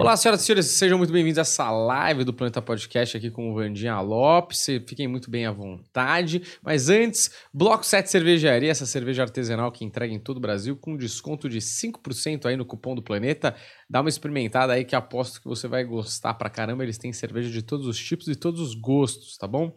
Olá, senhoras e senhores, sejam muito bem-vindos a essa live do Planeta Podcast aqui com o Vandinha Lopes. Fiquem muito bem à vontade. Mas antes, Bloco 7 Cervejaria, essa cerveja artesanal que entrega em todo o Brasil com desconto de 5% aí no cupom do Planeta. Dá uma experimentada aí que aposto que você vai gostar pra caramba. Eles têm cerveja de todos os tipos e todos os gostos, tá bom?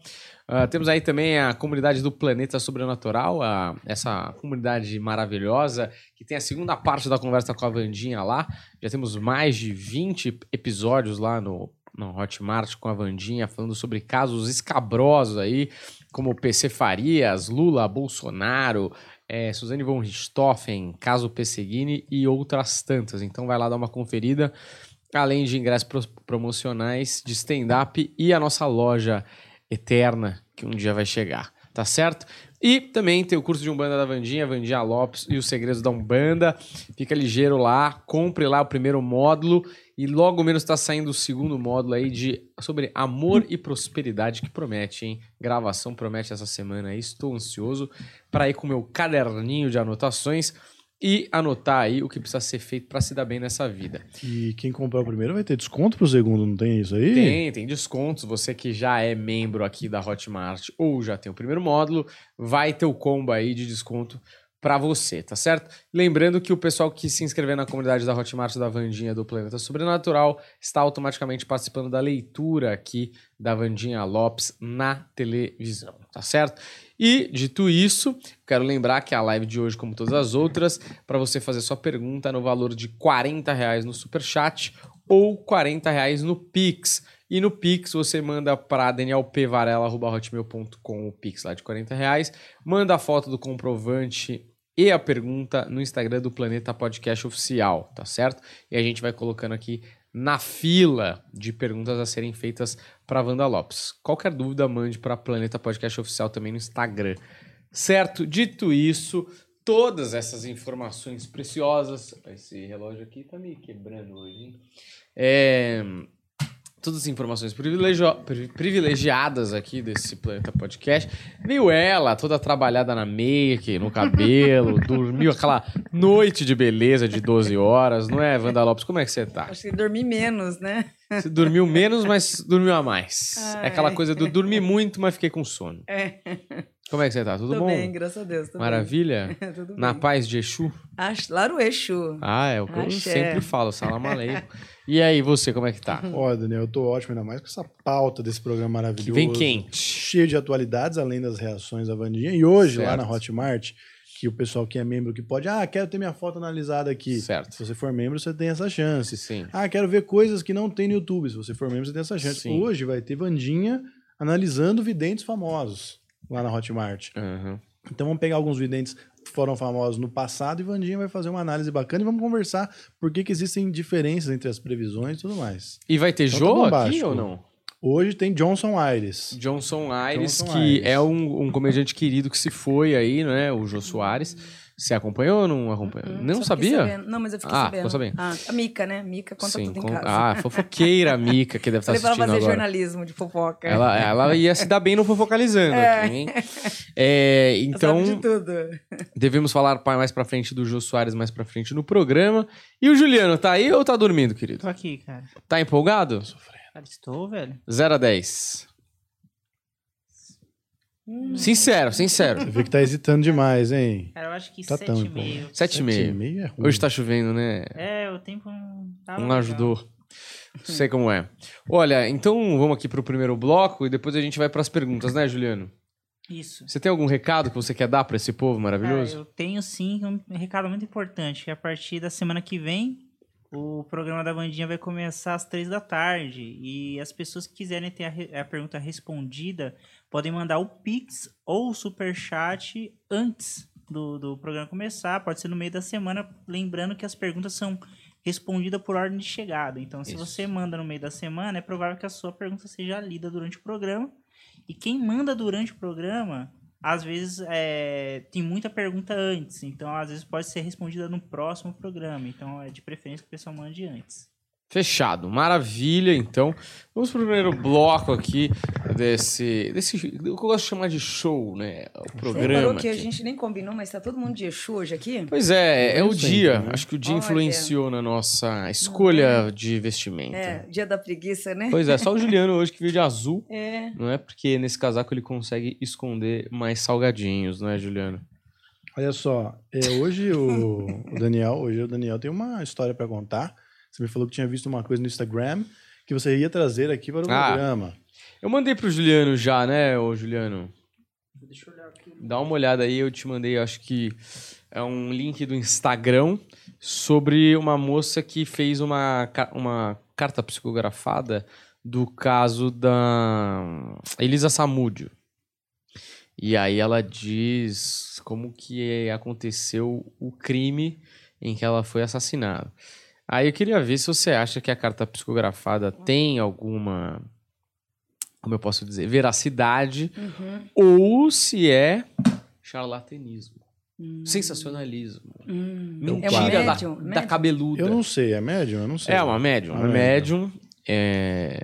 Uh, temos aí também a comunidade do Planeta Sobrenatural, uh, essa comunidade maravilhosa que tem a segunda parte da conversa com a Vandinha lá. Já temos mais de 20 episódios lá no, no Hotmart com a Vandinha, falando sobre casos escabrosos aí, como PC Farias, Lula, Bolsonaro, é, Suzane von Richthofen, caso Pesseguini e outras tantas. Então vai lá dar uma conferida, além de ingressos promocionais de stand-up e a nossa loja eterna que um dia vai chegar, tá certo? E também tem o curso de Umbanda da Vandinha, Vandinha Lopes e os Segredos da Umbanda. Fica ligeiro lá, compre lá o primeiro módulo e logo menos está saindo o segundo módulo aí de sobre amor e prosperidade que promete, hein? Gravação promete essa semana aí. Estou ansioso para ir com meu caderninho de anotações e anotar aí o que precisa ser feito para se dar bem nessa vida. E quem comprar o primeiro vai ter desconto pro segundo, não tem isso aí? Tem, tem descontos. Você que já é membro aqui da Hotmart ou já tem o primeiro módulo, vai ter o combo aí de desconto para você, tá certo? Lembrando que o pessoal que se inscrever na comunidade da Hotmart da Vandinha do Planeta Sobrenatural está automaticamente participando da leitura aqui da Vandinha Lopes na televisão, tá certo? E, dito isso, quero lembrar que a live de hoje, como todas as outras, para você fazer sua pergunta no valor de 40 reais no Superchat ou 40 reais no Pix. E no Pix você manda para danielpvarela.hotmail.com o Pix lá de 40 reais. Manda a foto do comprovante e a pergunta no Instagram do Planeta Podcast Oficial, tá certo? E a gente vai colocando aqui na fila de perguntas a serem feitas para Wanda Lopes. Qualquer dúvida, mande para Planeta Podcast Oficial também no Instagram. Certo? Dito isso, todas essas informações preciosas. Esse relógio aqui tá me quebrando hoje, hein? É, todas as informações privilegiadas aqui desse Planeta Podcast. Veio ela, toda trabalhada na make, no cabelo, dormiu aquela noite de beleza de 12 horas, não é, Wanda Lopes? Como é que você tá? Acho que dormi menos, né? Você dormiu menos, mas dormiu a mais. Ai. É aquela coisa do dormi muito, mas fiquei com sono. É. Como é que você tá? Tudo tô bom? bem, graças a Deus. Maravilha? Tudo Na bem. paz de Exu? Claro, Exu. Ah, é o que eu sempre falo, salam aleikum. E aí, você, como é que tá? Ó, Daniel, eu tô ótimo, ainda mais com essa pauta desse programa maravilhoso. Que vem quente. Cheio de atualidades, além das reações da Vandinha. E hoje, certo. lá na Hotmart, que o pessoal que é membro que pode, ah, quero ter minha foto analisada aqui. Certo. Se você for membro, você tem essa chance. Sim. Ah, quero ver coisas que não tem no YouTube. Se você for membro, você tem essa chance. Sim. Hoje vai ter Vandinha analisando videntes famosos lá na Hotmart. Uhum. Então vamos pegar alguns videntes foram famosos no passado e Vandinha vai fazer uma análise bacana e vamos conversar por que, que existem diferenças entre as previsões e tudo mais. E vai ter Então Jô tá aqui ou não? Hoje tem Johnson Aires. Johnson Aires, Johnson que Aires. é um, um comediante querido que se foi aí, né? O Jô Soares. Você acompanhou ou não acompanhou? Hum, não sabia? Não, mas eu fiquei Ah, sabendo. sabendo. Ah, a Mica, né? Mica conta Sim, tudo em casa. Ah, fofoqueira Mica, que deve estar Falei pra ela assistindo fazer agora. jornalismo de fofoca. Ela, ela ia se dar bem no Fofocalizando É. aqui, hein? É, então, Sabe de tudo. devemos falar mais pra frente do Jô Soares mais pra frente no programa. E o Juliano, tá aí ou tá dormindo, querido? Tô aqui, cara. Tá empolgado? Cara, estou, velho. 0 a 10. Sincero, sincero. Você vê que tá hesitando demais, hein? Cara, eu acho que Tá tão 7,5. 7,5. 7,5 é ruim. Hoje tá chovendo, né? É, o tempo não tava Não legal. ajudou. Sei como é. Olha, então vamos aqui pro primeiro bloco e depois a gente vai pras perguntas, né, Juliano? Isso. Você tem algum recado que você quer dar pra esse povo Cara, maravilhoso? eu tenho sim um recado muito importante, que a partir da semana que vem, o programa da Bandinha vai começar às três da tarde. E as pessoas que quiserem ter a, re- a pergunta respondida podem mandar o Pix ou o Superchat antes do, do programa começar. Pode ser no meio da semana, lembrando que as perguntas são respondidas por ordem de chegada. Então, se Isso. você manda no meio da semana, é provável que a sua pergunta seja lida durante o programa. E quem manda durante o programa, às vezes é, tem muita pergunta antes. Então, às vezes pode ser respondida no próximo programa. Então, é de preferência que o pessoal mande antes. Fechado. Maravilha, então. Vamos pro primeiro bloco aqui desse, desse. O que eu gosto de chamar de show, né? O Você programa. reparou que a aqui. gente nem combinou, mas tá todo mundo de Exu hoje aqui? Pois é, é Eu o dia. né? Acho que o dia Olha. influenciou na nossa escolha de vestimenta. É, dia da preguiça, né? Pois é, só o Juliano hoje que veio de azul, É. não é? Porque nesse casaco ele consegue esconder mais salgadinhos, não é, Juliano? Olha só, é, hoje o, o Daniel, hoje o Daniel tem uma história pra contar. Você me falou que tinha visto uma coisa no Instagram que você ia trazer aqui para o Ah. programa. Eu mandei pro Juliano já, né, ô Juliano? Deixa eu olhar aqui. Dá uma olhada aí, eu te mandei, acho que é um link do Instagram sobre uma moça que fez uma, uma carta psicografada do caso da Elisa Samúdio. E aí ela diz como que aconteceu o crime em que ela foi assassinada. Aí eu queria ver se você acha que a carta psicografada tem alguma, como eu posso dizer, veracidade Uhum. ou se é charlatanismo, Hum. sensacionalismo, Hum. mentira É uma da, médium? da Médium? cabeluda. Eu não sei, é médium? Eu não sei. É uma médium, Uma uma médium. é...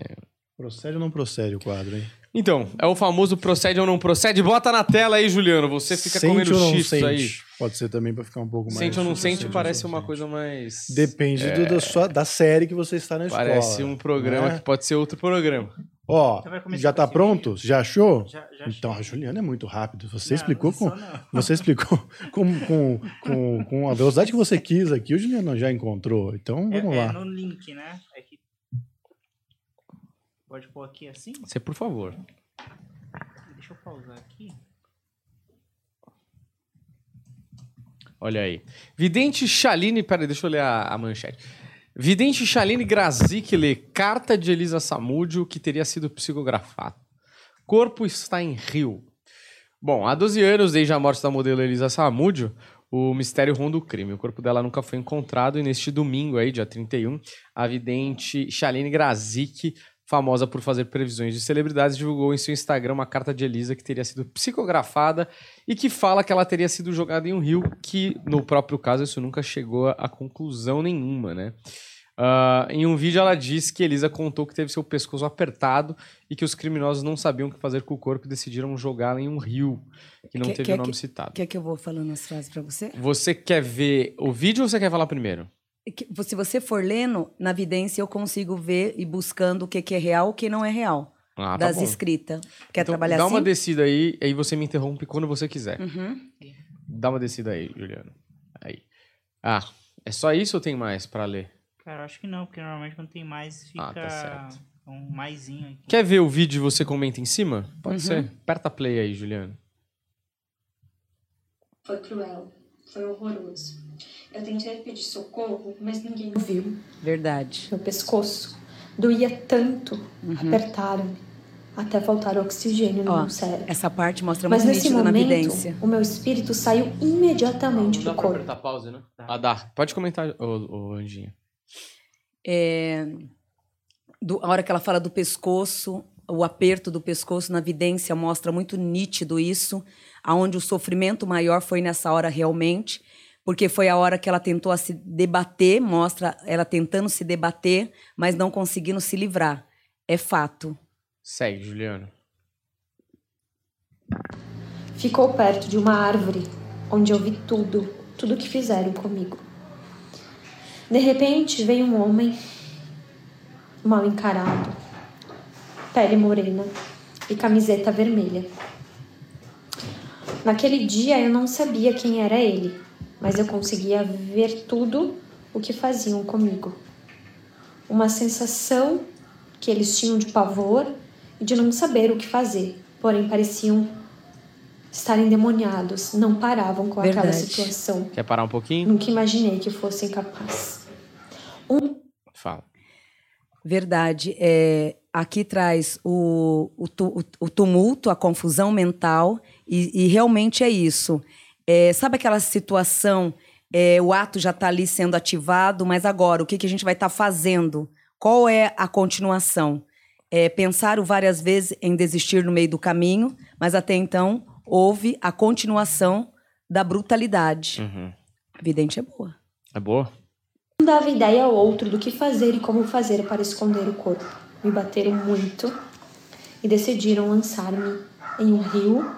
Procede ou não procede o quadro, hein? Então, é o famoso procede ou não procede. Bota na tela aí, Juliano. Você fica sente comendo ou não aí. Pode ser também pra ficar um pouco mais... Sente ou não sente, parece não uma sente. coisa mais. Depende do- da, sua, da série que você está na escola. Parece um programa né? que pode ser outro programa. Ó, Então já tá pronto? Já achou? Já, já Então, a. Juliana é muito rápido. Você Não, explicou com... Você explicou com, com, com, com a velocidade que você quis aqui, o Juliano já encontrou. Então, É, vamos é lá. no link, né? É que... Pode pôr aqui assim? Você, por favor. Deixa eu pausar aqui. Olha aí. Vidente Chaline. Peraí, deixa eu ler a, a manchete. Vidente Chaline Grazik lê carta de Elisa Samúdio que teria sido psicografada. Corpo está em rio. Bom, há 12 anos, desde a morte da modelo Elisa Samúdio, o mistério ronda o crime. O corpo dela nunca foi encontrado e neste domingo aí, dia 31, a vidente Chaline Grazik, famosa por fazer previsões de celebridades, divulgou em seu Instagram uma carta de Elisa que teria sido psicografada e que fala que ela teria sido jogada em um rio, que no próprio caso isso nunca chegou a conclusão nenhuma, né? Ah, em um vídeo ela disse que Elisa contou que teve seu pescoço apertado e que os criminosos não sabiam o que fazer com o corpo e decidiram jogá-la em um rio, que não teve o nome que- citado. Quer que eu vou falando as frases pra você? Você quer ver o vídeo ou você quer falar primeiro? Que, Se você for lendo, na vidência eu consigo ver e buscando o que, que é real e o que não é real. Ah, tá das bom. escritas. Quer Então, trabalhar dá assim? uma descida aí, aí você me interrompe quando você quiser. Uhum. Dá uma descida aí, Juliano. Aí. Ah, é só isso ou tem mais pra ler? Cara, eu acho que não, porque normalmente quando tem mais fica Ah, tá certo. um maisinho aqui. Quer ver o vídeo e você comenta em cima? Pode Uhum. ser. Aperta play aí, Juliano. Foi cruel, foi horroroso. Eu tentei pedir socorro, mas ninguém ouviu. Verdade. Meu pescoço doía tanto, apertaram-me, até faltar oxigênio no Ó, meu cérebro. essa parte mostra Mas muito nesse nítido na momento, vidência. o meu espírito saiu imediatamente Não do corpo. apertar pause, né? Ah, dá. Pode comentar, ô, ô Anjinha. É, do- a hora que ela fala do pescoço, o aperto do pescoço na vidência mostra muito nítido isso, aonde o sofrimento maior foi nessa hora realmente, porque foi a hora que ela tentou a se debater, mostra ela tentando se debater, mas não conseguindo se livrar. É fato. Segue, Juliano. Ficou perto de uma árvore, onde eu vi tudo, tudo que fizeram comigo. De repente veio um homem, mal encarado, pele morena e camiseta vermelha. Naquele dia eu não sabia quem era ele, mas eu conseguia ver tudo o que faziam comigo. Uma sensação que eles tinham de pavor e de não saber o que fazer, porém pareciam estar endemoniados, não paravam com aquela Verdade. situação. Quer parar um pouquinho? Nunca imaginei que fossem capazes. Fala. Verdade. É, aqui traz o, o- o tumulto, a confusão mental, e, e realmente é isso. É, sabe aquela situação, é, o ato já está ali sendo ativado, mas agora, o que, que a gente vai estar fazendo? Qual é a continuação? É, pensaram várias vezes em desistir no meio do caminho, mas até então houve a continuação da brutalidade. Uhum. A vidente é boa. É boa? Um dava ideia ao outro do que fazer e como fazer para esconder o corpo. Me bateram muito e decidiram lançar-me em um rio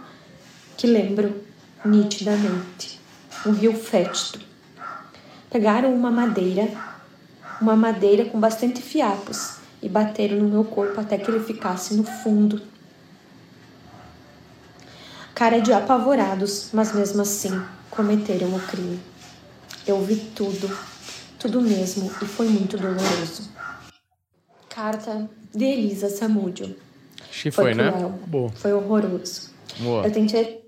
que lembro nitidamente um rio fétido. Pegaram uma madeira, uma madeira com bastante fiapos e bateram no meu corpo até que ele ficasse no fundo. Cara de apavorados, mas mesmo assim cometeram o crime. Eu vi tudo, tudo mesmo, e foi muito doloroso. Carta de Elisa Samúdio. Acho que foi, né? cruel, Boa. foi horroroso. Boa. Eu tentei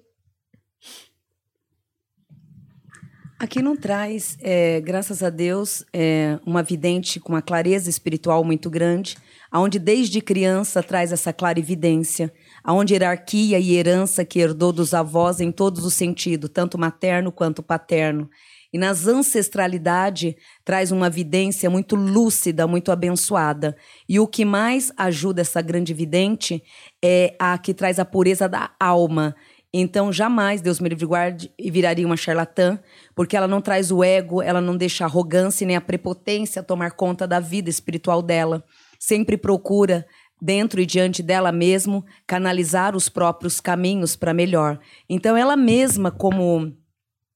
Aqui não traz, é, graças a Deus, é, uma vidente com uma clareza espiritual muito grande, aonde desde criança traz essa clarividência, aonde hierarquia e herança que herdou dos avós em todos os sentidos, tanto materno quanto paterno. E nas ancestralidade traz uma vidência muito lúcida, muito abençoada. E o que mais ajuda essa grande vidente é a que traz a pureza da alma. Então, jamais, Deus me livre guarde, viraria uma charlatã, porque ela não traz o ego, ela não deixa a arrogância nem a prepotência tomar conta da vida espiritual dela. Sempre procura, dentro e diante dela mesmo, canalizar os próprios caminhos para melhor. Então, ela mesma, como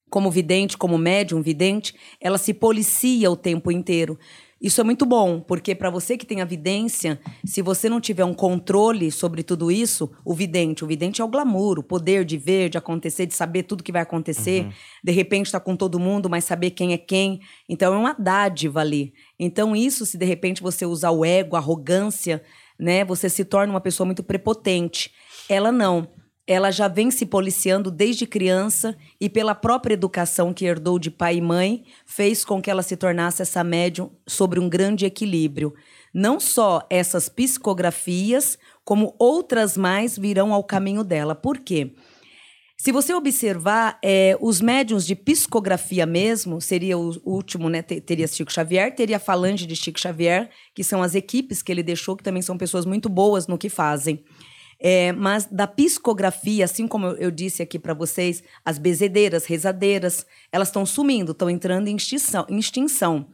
como vidente, como médium vidente, ela se policia o tempo inteiro. Isso é muito bom, porque para você que tem a vidência, se você não tiver um controle sobre tudo isso, o vidente, o vidente é o glamour, o poder de ver, de acontecer, de saber tudo que vai acontecer. De repente está com todo mundo, mas saber quem é quem. Então é uma dádiva ali. Então isso, se de repente você usar o ego, a arrogância, né, você se torna uma pessoa muito prepotente. Ela não ela já vem se policiando desde criança e pela própria educação que herdou de pai e mãe, fez com que ela se tornasse essa médium sobre um grande equilíbrio. Não só essas psicografias, como outras mais virão ao caminho dela. Por quê? Se você observar, é, os médiums de psicografia mesmo, seria o último, né? te- Teria Chico Xavier, teria a Falange de Chico Xavier, que são as equipes que ele deixou, que também são pessoas muito boas no que fazem. É, mas da psicografia, assim como eu, disse aqui para vocês, as bezedeiras, rezadeiras, elas estão sumindo, estão entrando em extinção.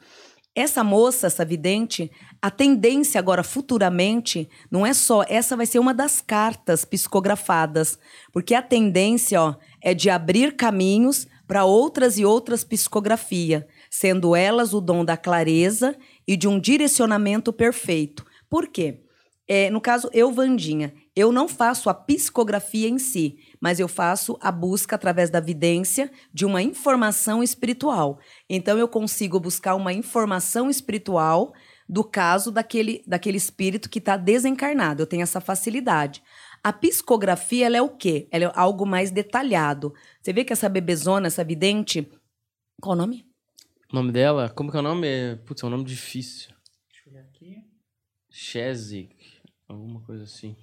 Essa moça, essa vidente, a tendência agora futuramente não é só essa vai ser uma das cartas psicografadas, porque a tendência ó, é de abrir caminhos para outras e outras psicografias, sendo elas o dom da clareza e de um direcionamento perfeito. Por quê? É, no caso, eu, Vandinha, eu não faço a psicografia em si, mas eu faço a busca através da vidência de uma informação espiritual. Então, eu consigo buscar uma informação espiritual do caso daquele, daquele espírito que está desencarnado. Eu tenho essa facilidade. A psicografia, ela é o quê? Ela é algo mais detalhado. Você vê que essa bebezona, essa vidente. Qual o nome? O nome dela? Como que é o nome? É- Putz, é um nome difícil. Deixa eu olhar aqui. Chezik. Alguma coisa assim.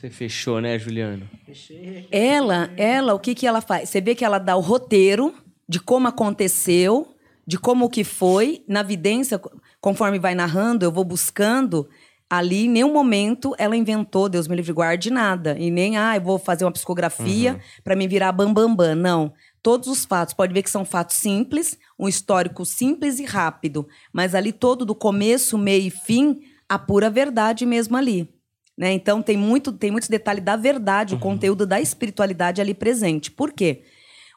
Você fechou, né, Juliano? Fechei. Ela, ela, o que que ela faz? Você vê que ela dá o roteiro de como aconteceu, de como que foi, na vidência, conforme vai narrando, eu vou buscando. Ali, em nenhum momento ela inventou, Deus me livre guarde, nada. E nem, ah, eu vou fazer uma psicografia para me virar bambambam. Bam, bam. Não. Todos os fatos, pode ver que são fatos simples, um histórico simples e rápido. Mas ali todo, do começo, meio e fim, a pura verdade mesmo ali. Né? Então tem muito tem muitos detalhes da verdade, o conteúdo da espiritualidade ali presente. Por quê?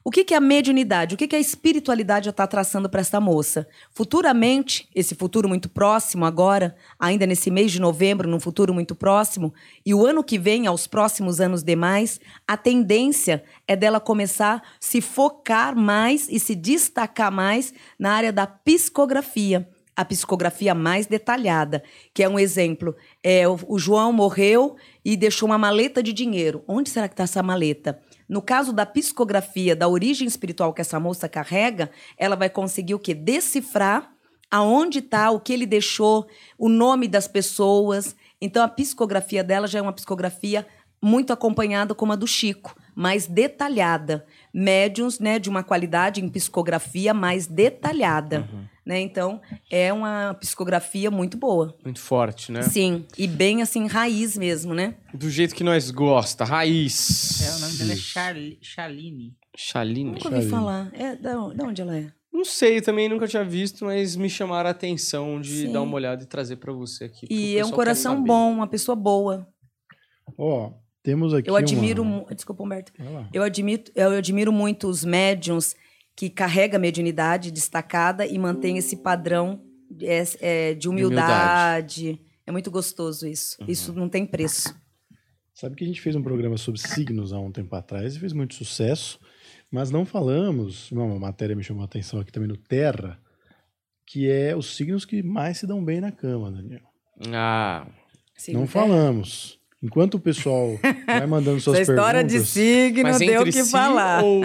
O que, que é a mediunidade? O que, que a espiritualidade já está traçando para essa moça? Futuramente, esse futuro muito próximo agora, ainda nesse mês de novembro, num futuro muito próximo, e o ano que vem, aos próximos anos demais, a tendência é dela começar a se focar mais e se destacar mais na área da psicografia a psicografia mais detalhada, que é um exemplo. É, o, João morreu e deixou uma maleta de dinheiro. Onde será que está essa maleta? No caso da psicografia, da origem espiritual que essa moça carrega, ela vai conseguir o quê? Decifrar aonde está, o que ele deixou, o nome das pessoas. Então, a psicografia dela já é uma psicografia muito acompanhada como a do Chico, mais detalhada. Médiums né, de uma qualidade em psicografia mais detalhada. Né? Então, é uma psicografia muito boa. Muito forte, né? Sim, e bem assim, raiz mesmo, né? Do jeito que nós gosta, raiz. É, o nome dela é Charli- Chaline. Chaline. Nunca ouvi falar. É, da, da onde ela é? Não sei, também nunca tinha visto, mas me chamaram a atenção de Sim. dar uma olhada e trazer pra você aqui. E é um coração bom, uma pessoa boa. Ó, temos aqui Eu admiro. uma... Desculpa, Humberto. Eu admiro, eu admiro muito os médiums que carregam a mediunidade destacada e mantêm esse padrão é, é, de humildade. É muito gostoso isso. Uhum. Isso não tem preço. Sabe que a gente fez um programa sobre signos há um tempo atrás e fez muito sucesso, mas não falamos, uma matéria me chamou a atenção aqui também no Terra, que é os signos que mais se dão bem na cama, Daniel. Ah, Sim, não é. falamos. Enquanto o pessoal vai mandando suas Essa história de perguntas signo mas deu o que si falar. ou...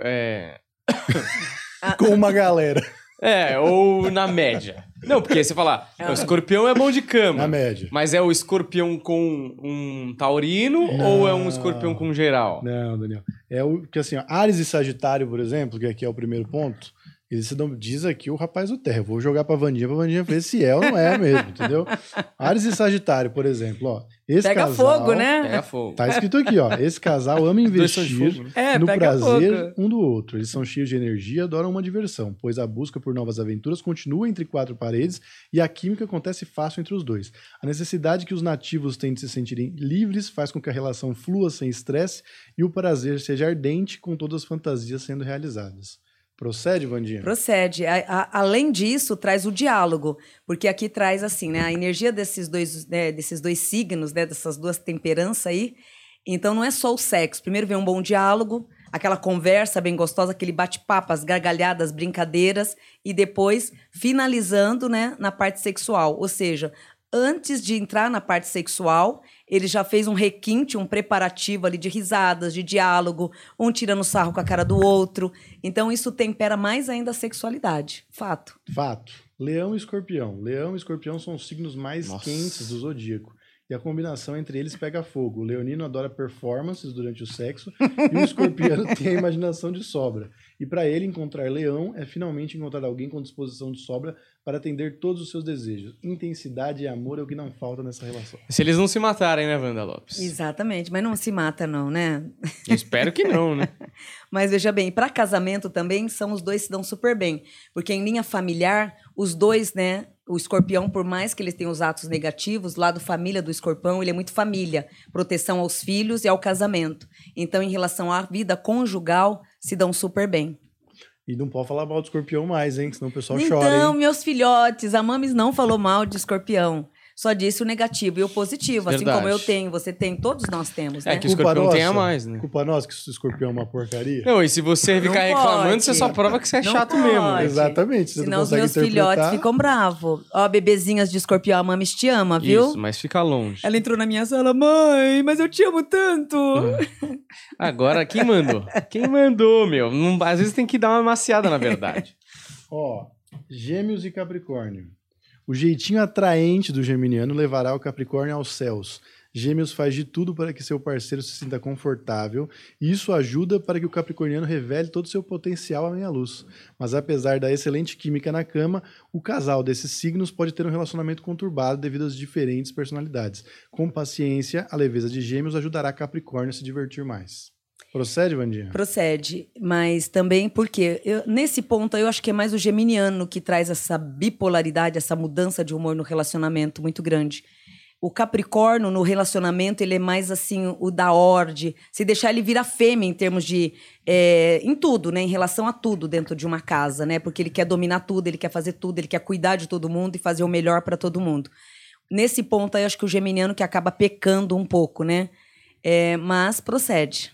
É... com uma galera, é, ou na média. Não, porque você fala, o escorpião é bom de cama. na média. Mas é o escorpião com um taurino Não. ou é um escorpião com geral? Não, Daniel. É o que assim, ó, Ares e Sagitário, por exemplo, que aqui é o primeiro ponto, eles se dão, diz aqui o rapaz do Terra. Eu vou jogar pra Vandinha, pra Vandinha ver se é ou não é mesmo, entendeu? Ares e Sagitário, por exemplo, ó. Esse Pega casal, fogo, né? Pega fogo. Tá escrito aqui, ó. Esse casal ama investir fogo, né? É, no prazer fogo. um do outro. Eles são cheios de energia e adoram uma diversão, pois a busca por novas aventuras continua entre quatro paredes e a química acontece fácil entre os dois. A necessidade que os nativos têm de se sentirem livres faz com que a relação flua sem estresse e o prazer seja ardente com todas as fantasias sendo realizadas. Procede, Vandinha? Procede. A- a- além disso, traz o diálogo, porque aqui traz assim, né, a energia desses dois, né, desses dois signos, né, dessas duas temperanças aí. Então não é só o sexo. Primeiro vem um bom diálogo, aquela conversa bem gostosa, aquele bate-papo, as gargalhadas, brincadeiras e depois finalizando, né, na parte sexual. Ou seja, antes de entrar na parte sexual, ele já fez um requinte, um preparativo ali de risadas, de diálogo, um tirando sarro com a cara do outro. Então isso tempera mais ainda a sexualidade. Fato. Fato. Leão e escorpião. Leão e escorpião são os signos mais Nossa. quentes do zodíaco. E a combinação entre eles pega fogo. O leonino adora performances durante o sexo e o escorpiano tem a imaginação de sobra. E para ele, encontrar leão é finalmente encontrar alguém com disposição de sobra para atender todos os seus desejos. Intensidade e amor é o que não falta nessa relação. Se eles não se matarem, né, Wanda Lopes? Exatamente, mas não se mata não, né? Eu espero que não, né? Mas veja bem, para casamento também são os dois se dão super bem, porque em linha familiar, os dois, né, o escorpião, por mais que ele tenha os atos negativos, lado família do escorpião, ele é muito família, proteção aos filhos e ao casamento. Então, em relação à vida conjugal, se dão super bem. E não pode falar mal do escorpião mais, hein? Senão o pessoal então, chora, hein? meus filhotes, a Mames não falou mal de escorpião. Só disse o negativo e o positivo, assim Verdade. como eu tenho, você tem, todos nós temos, né? É que o escorpião tem a mais, né? Culpa nossa que o escorpião é uma porcaria. Não, e se você Não ficar reclamando, pode. você só prova que você é Não chato pode. mesmo. né? Exatamente. Você Senão não os meus interpretar. filhotes ficam bravos. Ó, bebezinhas de escorpião, a Mames te ama, viu? Isso, mas fica longe. Ela entrou na minha sala, mãe, mas eu te amo tanto. Agora, quem mandou? Quem mandou, meu? Não- às vezes tem que dar uma maciada, na verdade. Ó, Gêmeos e Capricórnio. O jeitinho atraente do geminiano levará o Capricórnio aos céus. Gêmeos faz de tudo para que seu parceiro se sinta confortável, e isso ajuda para que o capricorniano revele todo o seu potencial à meia luz. Mas apesar da excelente química na cama, o casal desses signos pode ter um relacionamento conturbado devido às diferentes personalidades. Com paciência, a leveza de Gêmeos ajudará Capricórnio a se divertir mais. Procede, Vandinha? Procede, mas também porque eu- nesse ponto eu acho que é mais o geminiano que traz essa bipolaridade, essa mudança de humor no relacionamento muito grande. O Capricórnio no relacionamento ele é mais assim o da ordem, se deixar ele vira fêmea em termos de é, em tudo, né, em relação a tudo dentro de uma casa, né, porque ele quer dominar tudo, ele quer fazer tudo, ele quer cuidar de todo mundo e fazer o melhor para todo mundo. Nesse ponto aí eu acho que o geminiano que acaba pecando um pouco, né, É, mas procede,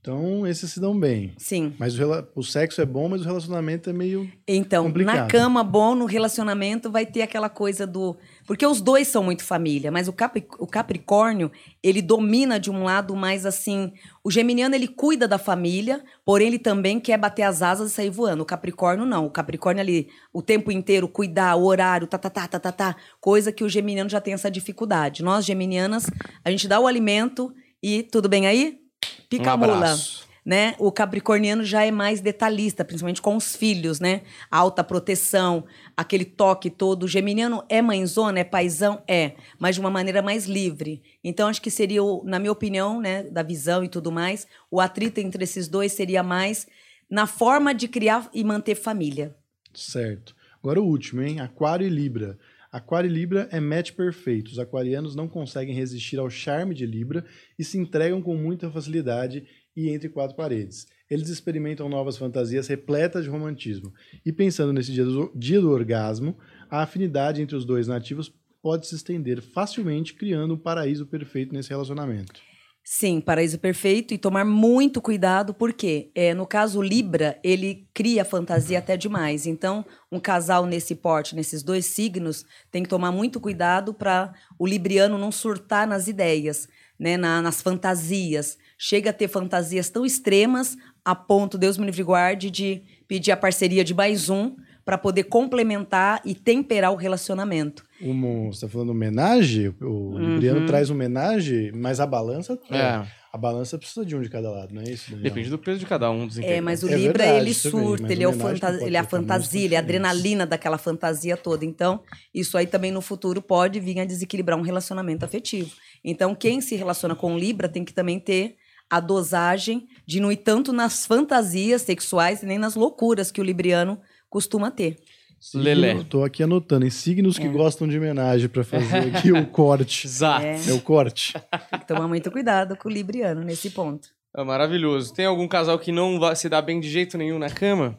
Então, esses se dão bem. sim. Mas o, o sexo é bom, mas o relacionamento é meio. Então, na Complicado. cama, bom, no relacionamento, vai ter aquela coisa do. Porque os dois são muito família, mas o, Capri- o Capricórnio, ele domina de um lado mais assim. O Geminiano, ele cuida da família, porém, ele também quer bater as asas e sair voando. O Capricórnio, não. O Capricórnio, ali, o tempo inteiro, cuidar, o horário, tá, tá, tá, tá, tá, tá. Coisa que o Geminiano já tem essa dificuldade. Nós, Geminianas, a gente dá o alimento e tudo bem aí? Pica um a mula né? O capricorniano já é mais detalhista, principalmente com os filhos, né? Alta proteção, aquele toque todo. O geminiano é mãezona, é paizão? É, mas de uma maneira mais livre. Então, acho que seria, o- na minha opinião, né, da visão e tudo mais, o atrito entre esses dois seria mais na forma de criar e manter família. Certo. Agora o último, hein? Aquário e Libra. Aquário e Libra é match perfeito. Os aquarianos não conseguem resistir ao charme de Libra e se entregam com muita facilidade e entre quatro paredes. Eles experimentam novas fantasias repletas de romantismo. E pensando nesse dia do, dia do orgasmo, a afinidade entre os dois nativos pode se estender facilmente, criando um paraíso perfeito nesse relacionamento. Sim, paraíso perfeito e tomar muito cuidado, porque é, no caso Libra, ele cria fantasia até demais. Então, um casal nesse porte, nesses dois signos, tem que tomar muito cuidado para o libriano não surtar nas ideias, né, na, nas fantasias. Chega a ter fantasias tão extremas a ponto, Deus me livre guarde, de pedir a parceria de mais um para poder complementar e temperar o relacionamento. Um, você está falando homenagem? O Uhum. Libriano traz homenagem, mas a balança. É. A balança precisa de um de cada lado, não é isso? Daniel? Depende do peso de cada um dos É, mas o É Libra, verdade, ele também, surta, ele é, o fanta- ele é a fantasia, ele é a adrenalina daquela fantasia toda. Então, isso aí também no futuro pode vir a desequilibrar um relacionamento afetivo. Então, quem se relaciona com Libra tem que também ter a dosagem de não ir tanto nas fantasias sexuais e nem nas loucuras que o libriano costuma ter. Signo- Lelé. Tô aqui anotando. Em signos É. que gostam de homenagem para fazer aqui o corte. Exato. É. É o corte. Tem que tomar muito cuidado com o libriano nesse ponto. É maravilhoso. Tem algum casal que não vai se dar bem de jeito nenhum na cama?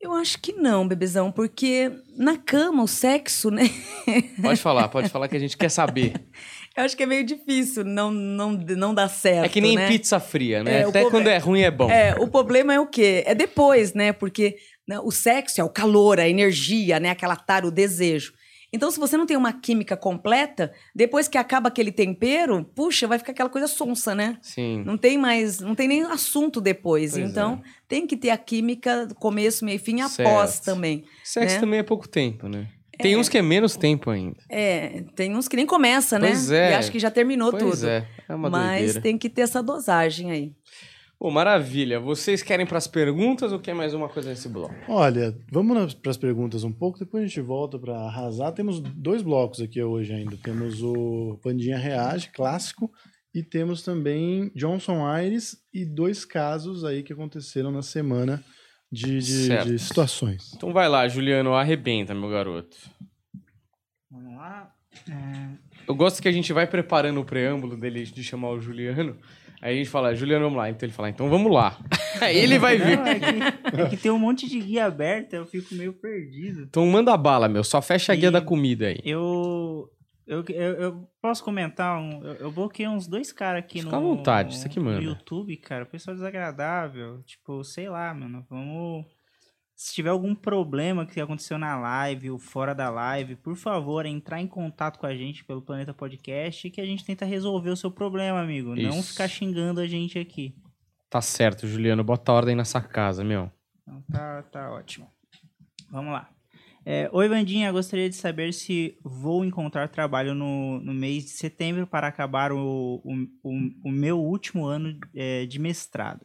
Eu acho que não, bebezão, porque na cama o sexo, né? Pode falar, pode falar que a gente quer saber. Eu acho que é meio difícil não, não, não dar certo. É que nem né? pizza fria, né? É, Até quando é ruim é bom. É, o problema é o quê? É depois, né? Porque o sexo é o calor, a energia, né? Aquela tara, o desejo. Então, se você não tem uma química completa, depois que acaba aquele tempero, puxa, vai ficar aquela coisa sonsa, né? Sim. Não tem mais, não tem nem assunto depois. Pois então, tem que ter a química começo, meio e fim, após Certo. também. Sexo né? também é pouco tempo, né? Tem uns que é menos tempo ainda. É, tem uns que nem começa, né? Pois é. E acho que já terminou pois tudo. é, é uma Mas doideira. tem que ter essa dosagem aí. Pô, maravilha. Vocês querem para as perguntas ou quer mais uma coisa nesse bloco? Olha, vamos para as perguntas um pouco, depois a gente volta para arrasar. Temos dois blocos aqui hoje ainda. Temos o Pandinha Reage, clássico, e temos também Johnson Aires e dois casos aí que aconteceram na semana de, de- de situações. Então vai lá, Juliano, arrebenta, meu garoto. Vamos lá. É, Eu gosto que a gente vai preparando o preâmbulo dele de chamar o Juliano. Aí a gente fala, Juliano, vamos lá. Então ele fala, então vamos lá. Aí ele vai vir. Não, é, que, é que tem um monte de guia aberta, eu fico meio perdido. Então manda bala, meu. Só fecha a guia E- da comida aí. Eu. Eu, eu, eu posso comentar um. Eu, eu bloqueei uns dois caras aqui Fica no. à vontade, você que manda. No YouTube, cara. O pessoal desagradável. Tipo, sei lá, mano. Vamos. Se tiver algum problema que aconteceu na live ou fora da live, por favor, entrar em contato com a gente pelo Planeta Podcast que a gente tenta resolver o seu problema, amigo. Não Isso. ficar xingando a gente aqui. Tá certo, Juliano. Bota ordem nessa casa, meu. Então tá, tá ótimo. Vamos lá. É, Oi, Vandinha, gostaria de saber se vou encontrar trabalho no, no mês de setembro para acabar o, o, o, o meu último ano é, de mestrado.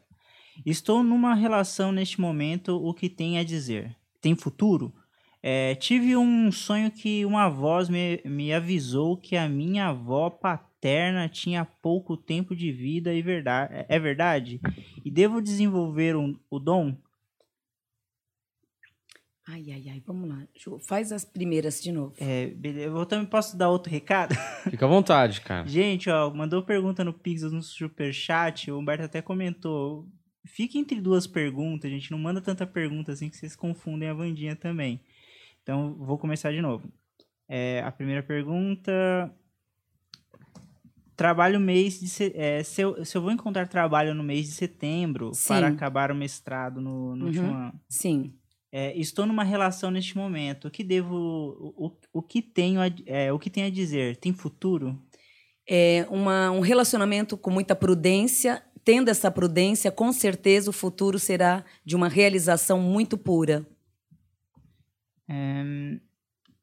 Estou numa relação neste momento, o que tem a dizer? Tem futuro? É, tive um sonho que uma voz me, me avisou que a minha avó paterna tinha pouco tempo de vida e verdade, é verdade? E devo desenvolver um- o dom? Ai, ai, ai, vamos lá. Ju, faz as primeiras de novo. É, beleza. Eu também posso dar outro recado? Fica à vontade, cara. Gente, ó, mandou pergunta no Pix no Superchat, o Humberto até comentou. Fica entre duas perguntas, gente. Não manda tanta pergunta assim que vocês confundem a Vandinha também. Então, vou começar de novo. É, a primeira pergunta. Trabalho mês de. se- é, se, eu, se eu vou encontrar trabalho no mês de setembro Sim. para acabar o mestrado no, no Uhum. último ano. Sim. É, estou numa relação neste momento. O que devo. O, o, o que tenho a, é, o que tenho a dizer? Tem futuro? É uma, um relacionamento com muita prudência. Tendo essa prudência, com certeza o futuro será de uma realização muito pura. É,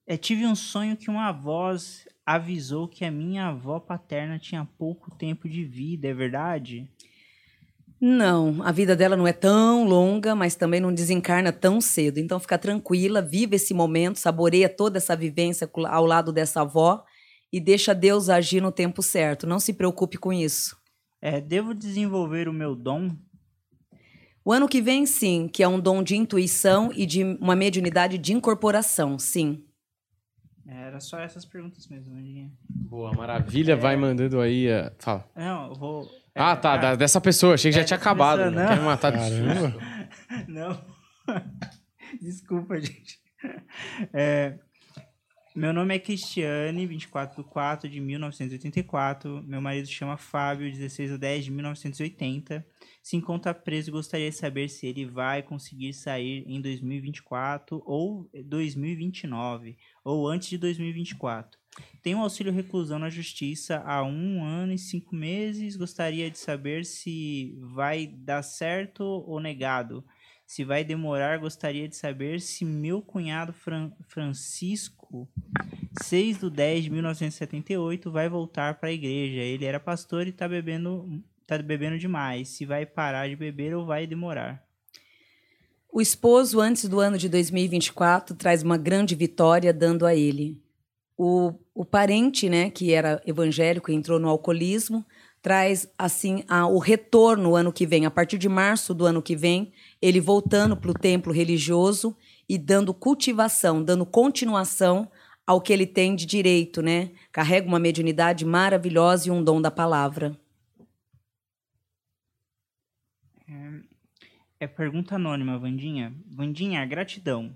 é, tive um sonho que uma voz avisou que a minha avó paterna tinha pouco tempo de vida, é verdade? Não, a vida dela não é tão longa, mas também não desencarna tão cedo. Então fica tranquila, vive esse momento, saboreia toda essa vivência ao lado dessa avó e deixa Deus agir no tempo certo. Não se preocupe com isso. É, devo desenvolver o meu dom? O ano que vem, sim, que é um dom de intuição e de uma mediunidade de incorporação, sim. Era só essas perguntas mesmo, Vandinha. Boa, maravilha. Vai mandando aí. uh, Fala. Não, eu vou. Ah, é, tá. da- dessa pessoa. Achei que já É, tinha dessa acabado. pessoa, Não não. quer me matar de susto. Não. Desculpa, gente. Meu nome é Cristiane, 24 de 4 de 1984. Meu marido chama Fábio, 16 de 10 de 1980. Se encontra preso gostaria de saber se ele vai conseguir sair em 2024 ou 2029, ou antes de 2024. Tem um auxílio reclusão na justiça há um ano e cinco meses. Gostaria de saber se vai dar certo ou negado. Se vai demorar, gostaria de saber se meu cunhado Fran- Francisco, 6 de 10 de 1978, vai voltar para a igreja. Ele era pastor e tá bebendo, tá bebendo demais. Se vai parar de beber ou vai demorar. O esposo, antes do ano de 2024, traz uma grande vitória dando a ele. O, o parente, né, que era evangélico e entrou no alcoolismo, traz assim a- o retorno ano que vem, a partir de março do ano que vem, ele voltando para o templo religioso e dando cultivação, dando continuação ao que ele tem de direito, né? Carrega uma mediunidade maravilhosa e um dom da palavra. É pergunta anônima, Vandinha. Vandinha, gratidão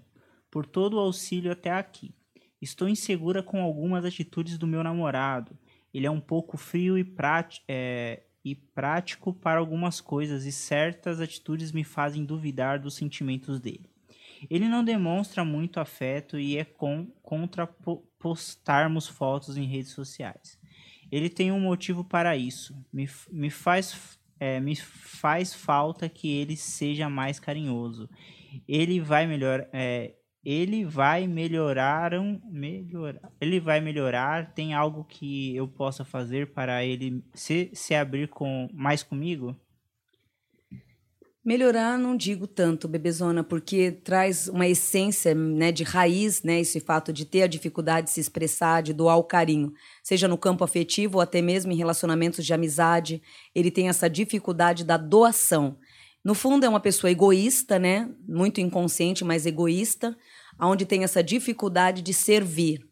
por todo o auxílio até aqui. Estou insegura com algumas atitudes do meu namorado. Ele é um pouco frio e, prati- é, e prático para algumas coisas, e certas atitudes me fazem duvidar dos sentimentos dele. Ele não demonstra muito afeto e é com, contra po- postarmos fotos em redes sociais. Ele tem um motivo para isso. Me, me faz é, me faz falta que ele seja mais carinhoso. Ele vai melhor, é, ele vai melhorar, um- melhorar, ele vai melhorar. Tem algo que eu possa fazer para ele se, se abrir com mais comigo? Melhorar não digo tanto, bebezona, porque traz uma essência né, de raiz, né, esse fato de ter a dificuldade de se expressar, de doar o carinho, seja no campo afetivo ou até mesmo em relacionamentos de amizade, ele tem essa dificuldade da doação. No fundo, é uma pessoa egoísta, né, muito inconsciente, mas egoísta, onde tem essa dificuldade de servir.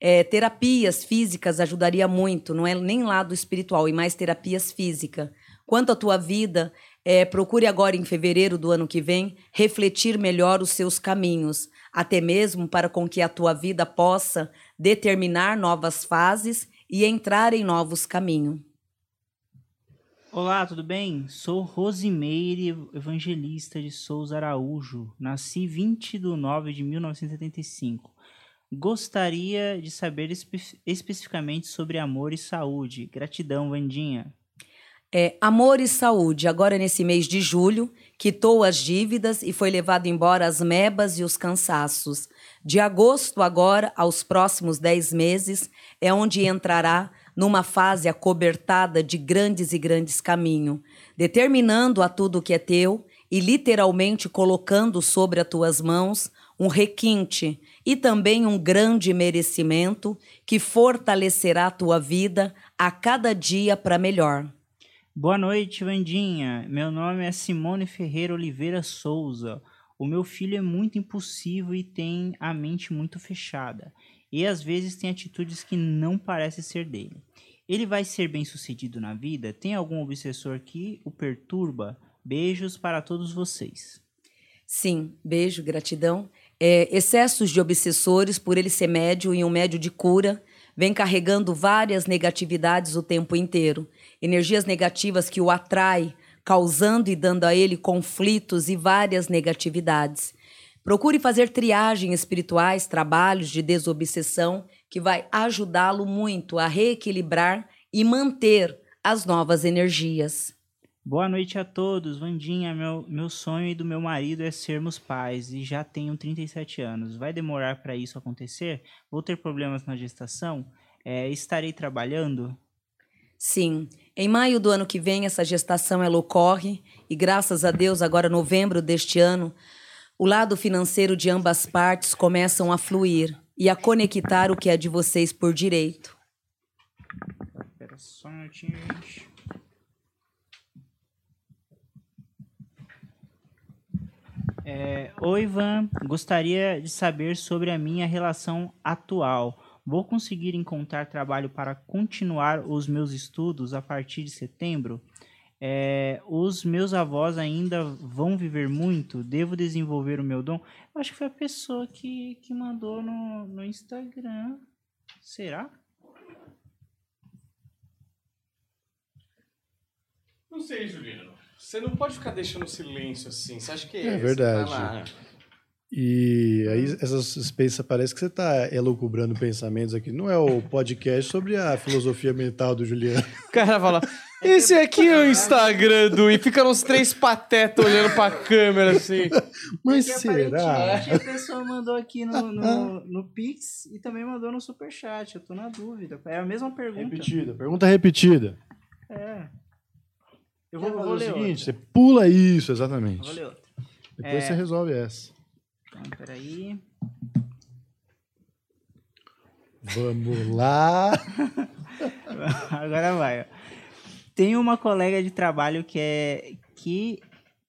É, terapias físicas ajudaria muito, não é nem lado espiritual, e mais terapias físicas. Quanto à tua vida, é, procure agora em fevereiro do ano que vem refletir melhor os seus caminhos, até mesmo para com que a tua vida possa determinar novas fases e entrar em novos caminhos. Olá, tudo bem? Sou Rosimeire Evangelista de Souza Araújo. Nasci 20 de 9 de 1975. Gostaria de saber espe- especificamente sobre amor e saúde. Gratidão, Vandinha. É, amor e saúde, agora nesse mês de julho, quitou as dívidas e foi levado embora as mebas e os cansaços. De agosto agora aos próximos dez meses é onde entrará numa fase acobertada de grandes e grandes caminhos, determinando a tudo que é teu e literalmente colocando sobre as tuas mãos um requinte e também um grande merecimento que fortalecerá a tua vida a cada dia para melhor. Boa noite, Vandinha. Meu nome é Simone Ferreira Oliveira Souza. O meu filho é muito impulsivo e tem a mente muito fechada. E às vezes tem atitudes que não parecem ser dele. Ele vai ser bem sucedido na vida? Tem algum obsessor que o perturba? Beijos para todos vocês. Sim, beijo, gratidão. É, excessos de obsessores, por ele ser médio e um médio de cura, vem carregando várias negatividades o tempo inteiro. Energias negativas que o atrai, causando e dando a ele conflitos e várias negatividades. Procure fazer triagem espirituais, trabalhos de desobsessão, que vai ajudá-lo muito a reequilibrar e manter as novas energias. Boa noite a todos. Vandinha, meu, meu sonho e do meu marido é sermos pais e já tenho 37 anos. Vai demorar para isso acontecer? Vou ter problemas na gestação? É, estarei trabalhando? Sim, em maio do ano que vem essa gestação ela ocorre e graças a Deus agora novembro deste ano o lado financeiro de ambas partes começam a fluir e a conectar o que é de vocês por direito. Espera só um minutinho, gente. É, Oi, Ivan. Gostaria de saber sobre a minha relação atual. Vou conseguir encontrar trabalho para continuar os meus estudos a partir de setembro? É, os meus avós ainda vão viver muito? Devo desenvolver o meu dom? Eu acho que foi a pessoa que, que mandou no, no Instagram. Será? Não sei, Juliano. Você não pode ficar deixando silêncio assim. Você acha que É você verdade. tá lá- E aí essas spaces parece que você está elucubrando pensamentos aqui. Não é o podcast sobre a filosofia mental do Juliano. O cara fala: Esse aqui é o Instagram do. E fica uns três patetas olhando pra câmera assim. Mas Porque será? aparentemente a pessoa mandou aqui no, no, no Pix e também mandou no Superchat. Eu tô na dúvida. É a mesma pergunta. Repetida, pergunta repetida. É. Eu Quer vou, fazer vou o seguinte, outra. você pula isso, Eu exatamente. Vou ler outra. Depois É. você resolve essa. Então, peraí. Vamos lá. Agora vai. Tem uma colega de trabalho que é que,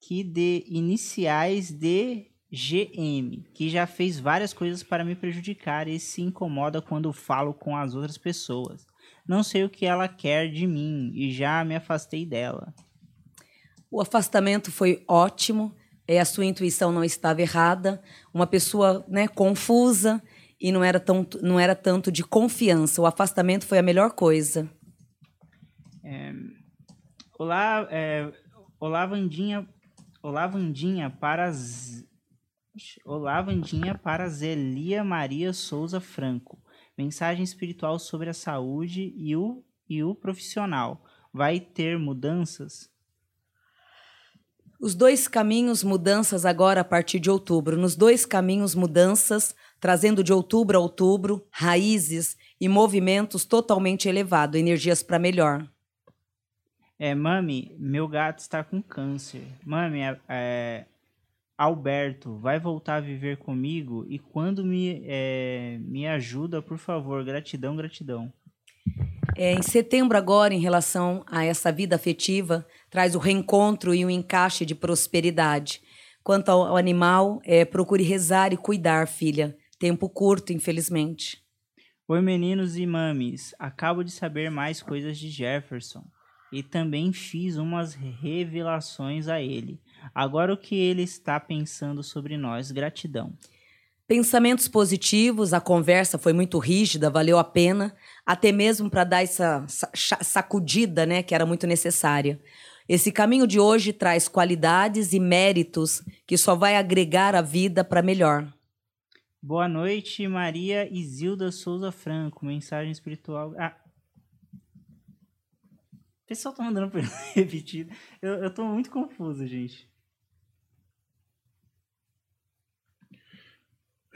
que de iniciais de GM, que já fez várias coisas para me prejudicar e se incomoda quando falo com as outras pessoas. Não sei o que ela quer de mim e já me afastei dela. O afastamento foi ótimo, é, a sua intuição não estava errada. Uma pessoa né, confusa e não era, tão, não era tanto de confiança. O afastamento foi a melhor coisa. Olá, é, olá Vandinha, olá Vandinha para Z... Olá Vandinha para Zelia Maria Souza Franco. Mensagem espiritual sobre a saúde e o, e o profissional. Vai ter mudanças? Os dois caminhos, mudanças agora a partir de outubro. Nos dois caminhos, mudanças, trazendo de outubro a outubro raízes e movimentos totalmente elevados, energias para melhor. É, mami, meu gato está com câncer. Mami, é, é, Alberto, vai voltar a viver comigo? E quando me, é, me ajuda, por favor, gratidão, gratidão. É, em setembro, agora, em relação a essa vida afetiva, traz o reencontro e o encaixe de prosperidade. Quanto ao, animal, é, procure rezar e cuidar, filha. Tempo curto, infelizmente. Oi, meninos e mames. Acabo de saber mais coisas de Jefferson. E também fiz umas revelações a ele. Agora o que ele está pensando sobre nós? Gratidão. Pensamentos positivos, a conversa foi muito rígida, valeu a pena, até mesmo para dar essa sacudida, né, que era muito necessária. Esse caminho de hoje traz qualidades e méritos que só vai agregar a vida para melhor. Boa noite, Maria Isilda Souza Franco. Mensagem espiritual. Ah. O pessoal tá mandando pergunta. Eu, eu tô muito confuso, gente.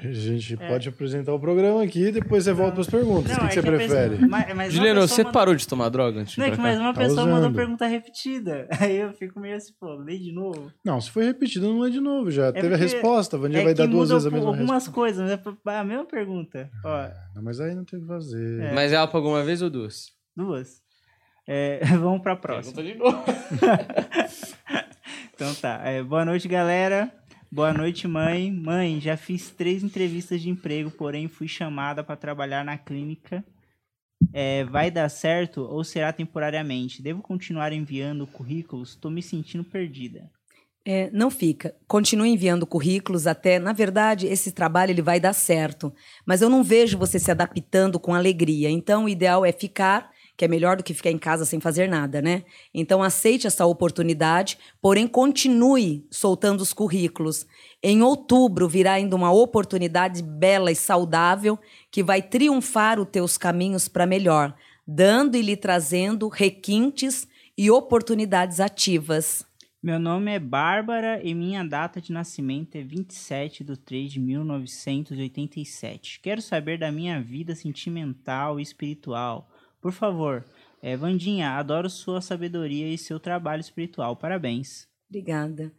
A gente pode apresentar o programa aqui e depois você volta para as perguntas. o que, é que você a prefere? pessoa- Juliano, você manda- parou de tomar droga antes de Não, é que mais uma Tá pessoa mandou usando. pergunta repetida. Aí eu fico meio assim, pô, lê de novo. Não, se foi repetido, não é de novo. Já teve a resposta. A Vandinha é vai dar duas vezes a mesma algumas resposta. coisas, mas é a mesma pergunta. Ó, Não, mas aí não tem o que fazer. É. Mas ela pagou uma vez ou duas? duas. É, vamos pra próxima. Pergunta de novo. Então tá. É, boa noite, galera. Boa noite, mãe. Mãe, já fiz três entrevistas de emprego, porém fui chamada para trabalhar na clínica. É, vai dar certo ou será temporariamente? Devo continuar enviando currículos? Tô me sentindo perdida. É, não fica. Continue enviando currículos até, na verdade, esse trabalho ele vai dar certo, mas eu não vejo você se adaptando com alegria. Então, o ideal é ficar, que é melhor do que ficar em casa sem fazer nada, né? Então, aceite essa oportunidade, porém continue soltando os currículos. Em outubro virá ainda uma oportunidade bela e saudável que vai triunfar os teus caminhos para melhor, dando e lhe trazendo requintes e oportunidades ativas. Meu nome é Bárbara e minha data de nascimento é 27 de 3 de 1987. Quero saber da minha vida sentimental e espiritual. Por favor, é, Vandinha, adoro sua sabedoria e seu trabalho espiritual. Parabéns. Obrigada.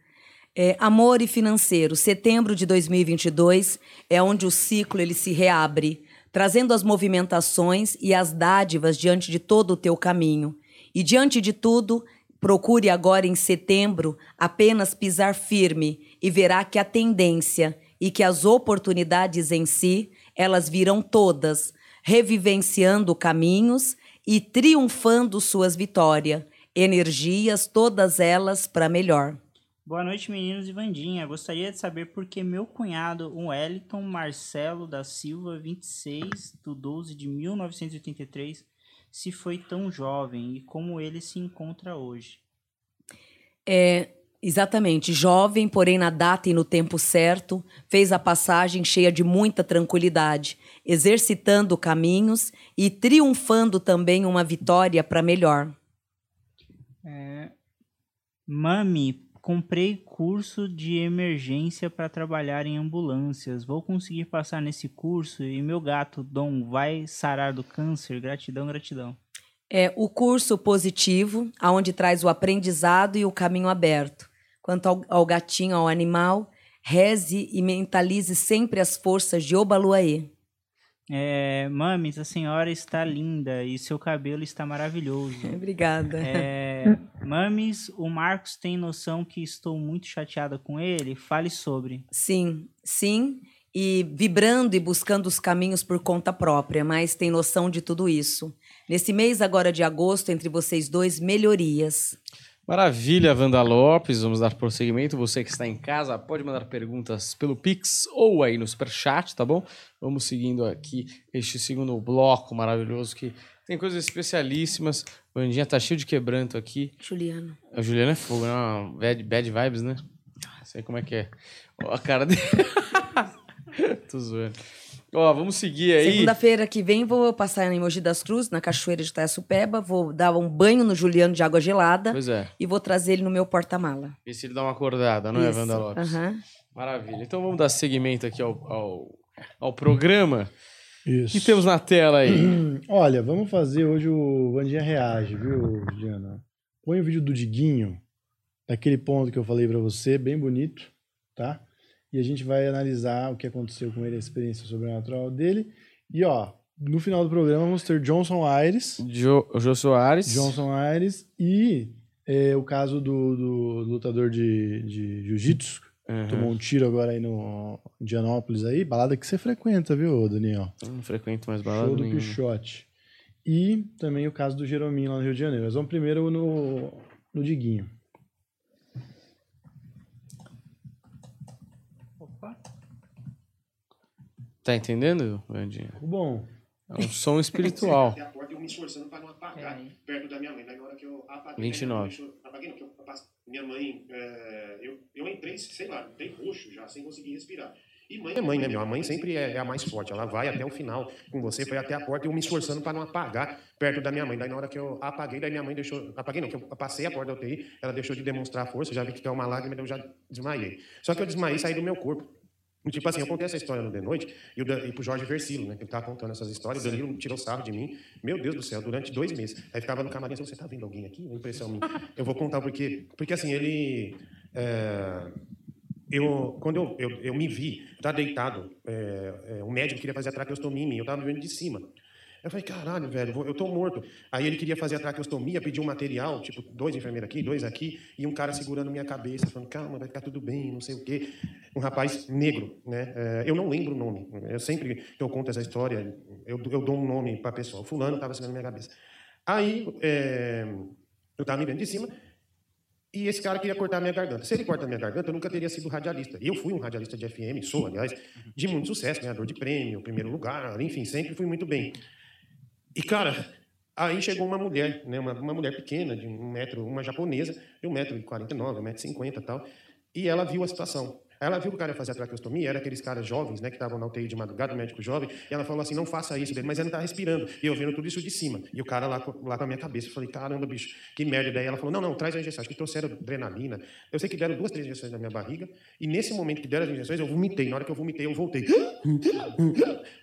É, amor e financeiro. Setembro de 2022 é onde o ciclo ele se reabre, trazendo as movimentações e as dádivas diante de todo o teu caminho. E diante de tudo, Procure agora em setembro apenas pisar firme e verá que a tendência e que as oportunidades em si, elas virão todas, revivenciando caminhos e triunfando suas vitórias, energias todas elas para melhor. Boa noite, meninos e Vandinha. Gostaria de saber por que meu cunhado, o Wellington Marcelo da Silva, 26 de 12 de 1983, se foi tão jovem e como ele se encontra hoje. É, exatamente, jovem, porém na data e no tempo certo, fez a passagem cheia de muita tranquilidade, exercitando caminhos e triunfando também uma vitória para melhor. É... Mami, comprei curso de emergência para trabalhar em ambulâncias. Vou conseguir passar nesse curso e meu gato Dom vai sarar do câncer? Gratidão, gratidão. É o curso positivo, aonde traz o aprendizado e o caminho aberto. Quanto ao, ao gatinho, ao animal, reze e mentalize sempre as forças de Obaluaê. É, Mames, a senhora está linda e seu cabelo está maravilhoso. Obrigada. É, Mames, o Marcos tem noção que estou muito chateada com ele? Fale sobre. Sim, sim. E vibrando e buscando os caminhos por conta própria, mas tem noção de tudo isso. Nesse mês agora de agosto, entre vocês dois, melhorias. Maravilha, Wanda Lopes. Vamos dar prosseguimento. Você que está em casa pode mandar perguntas pelo Pix ou aí no Superchat, tá bom? Vamos seguindo aqui este segundo bloco maravilhoso que tem coisas especialíssimas. O Andinha tá cheio de quebranto aqui. Juliano. A Juliana é fogo, né? Bad, bad vibes, né? Sei como é que é. Ó, a cara dele. Tô zoando. Ó, vamos seguir aí. Segunda-feira que vem vou passar em Mogi das Cruzes, na cachoeira de Itaiaçupeba, vou dar um banho no Juliano de água gelada Pois é. e vou trazer ele no meu porta-mala. Vê se ele dá uma acordada, não é, Isso, Wanda Lopes? aham. Maravilha. Então vamos dar seguimento aqui ao, ao, ao programa. O Isso. que temos na tela aí? Olha, vamos fazer hoje o Vandinha Reage, viu, Juliana? Põe o vídeo do Diguinho, daquele ponto que eu falei pra você, bem bonito, tá? E a gente vai analisar o que aconteceu com ele, a experiência sobrenatural dele. E ó, no final do programa vamos ter Johnson Aires, Jo, Jô Soares. Johnson Aires e é, o caso do, do lutador de, de jiu-jitsu, Uhum. tomou um tiro agora aí no Indianópolis aí, balada que você frequenta, viu, Daniel? Eu Não frequento mais balada Show do nenhuma. Pichote. E também o caso do Jerominho lá no Rio de Janeiro. Nós vamos primeiro no, no Diguinho. Tá entendendo, Vandinha? Ficou bom. É um som espiritual. Eu me esforçando para não apagar perto da minha mãe. Daí na hora que eu apaguei. 29. Deixa eu- apaguei não, que eu minha mãe. é, eu, eu entrei, sei lá, entrei roxo já, sem conseguir respirar. E mãe é mãe, né, meu? A mãe sempre é, é a mais forte. Ela vai até o final com você, foi até a porta e eu me esforçando para não apagar perto da minha mãe. Daí na hora que eu apaguei, daí minha mãe deixou. Apaguei não, que eu passei a porta da UTI, ela deixou de demonstrar força, já vi que caiu uma lágrima, eu já desmaiei. Só que eu desmaiei e saí do meu corpo. E, Tipo assim, eu contei essa história no The Noite e, o e pro Jorge Versilo, né? Que ele tava contando essas histórias. O Danilo tirou sarro de mim. Meu Deus do céu, durante dois meses. Aí ficava no camarim, assim, você tá vendo alguém aqui? Uma impressão minha. Eu vou contar porque... Porque assim, ele... é, eu, quando eu, eu, eu me vi, tá deitado, é, é, o médico queria fazer a traqueostomia em mim, eu tava me vendo de cima. Eu falei, caralho, velho, eu tô morto. Aí ele queria fazer a traqueostomia, pediu um material, tipo, dois enfermeiros aqui, dois aqui, e um cara segurando minha cabeça, falando, calma, vai ficar tudo bem, não sei o quê. Um rapaz negro, né? É, eu não lembro o nome. Eu sempre que eu conto essa história, eu, eu dou um nome pra pessoa. Fulano tava segurando minha cabeça. Aí, é, eu tava me vendo de cima, e esse cara queria cortar a minha garganta. Se ele corta a minha garganta, eu nunca teria sido radialista. E eu fui um radialista de FM, sou, aliás, de muito sucesso, ganhador de prêmio, primeiro lugar, enfim, sempre fui muito bem. E, cara, aí chegou uma mulher, né, uma, uma mulher pequena, de um metro, uma japonesa, de um metro e quarenta e nove, um metro e cinquenta e tal, e ela viu a situação. Ela viu que o cara fazer a traqueostomia, era aqueles caras jovens, né, que estavam na UTI de madrugada, médico jovem, e ela falou assim, não faça isso, mas ele não tá respirando. E eu vendo tudo isso de cima. E o cara lá, lá com a minha cabeça, eu falei, caramba, bicho, que merda. Daí ela falou, não, não, traz a injeção. Acho que trouxeram adrenalina. Eu sei que deram duas, três injeções na minha barriga, e nesse momento que deram as injeções, eu vomitei. Na hora que eu vomitei, eu voltei.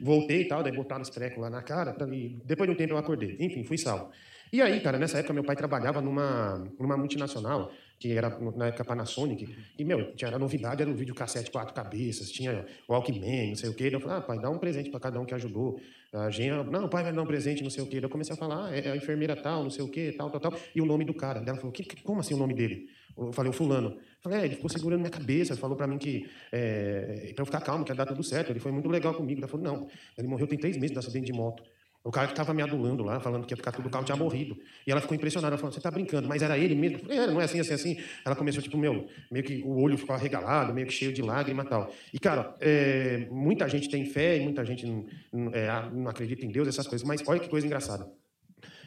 Voltei e tal, daí botaram os trecos lá na cara, e depois de um tempo eu acordei. Enfim, fui salvo. E aí, cara, nessa época meu pai trabalhava numa, numa multinacional, que era na época Panasonic, e, meu, tinha novidade, era um videocassete quatro cabeças, tinha Walkman, não sei o quê. Eu falei, ah, pai, dá um presente para cada um que ajudou. A gente, não, pai vai dar um presente, não sei o quê. Eu comecei a falar, ah, é a enfermeira tal, não sei o quê, tal, tal, tal. E o nome do cara. Ela falou, que- como assim o nome dele? Eu falei, o fulano. Eu Falei, é, ele ficou segurando minha cabeça, falou para mim que, é, para eu ficar calmo, que ia dar tudo certo. Ele foi muito legal comigo. Ela falou, não, ele morreu tem três meses de acidente de moto. O cara que estava me adulando lá, falando que ia ficar tudo calmo, tinha morrido. E ela ficou impressionada, falou, você tá brincando, mas era ele mesmo? Eu falei, é, não é assim, assim, assim. Ela começou, tipo, meu, meio que o olho ficou arregalado, meio que cheio de lágrima e tal. E, cara, é, muita gente tem fé e muita gente não, não, é, não acredita em Deus, essas coisas, mas olha que coisa engraçada.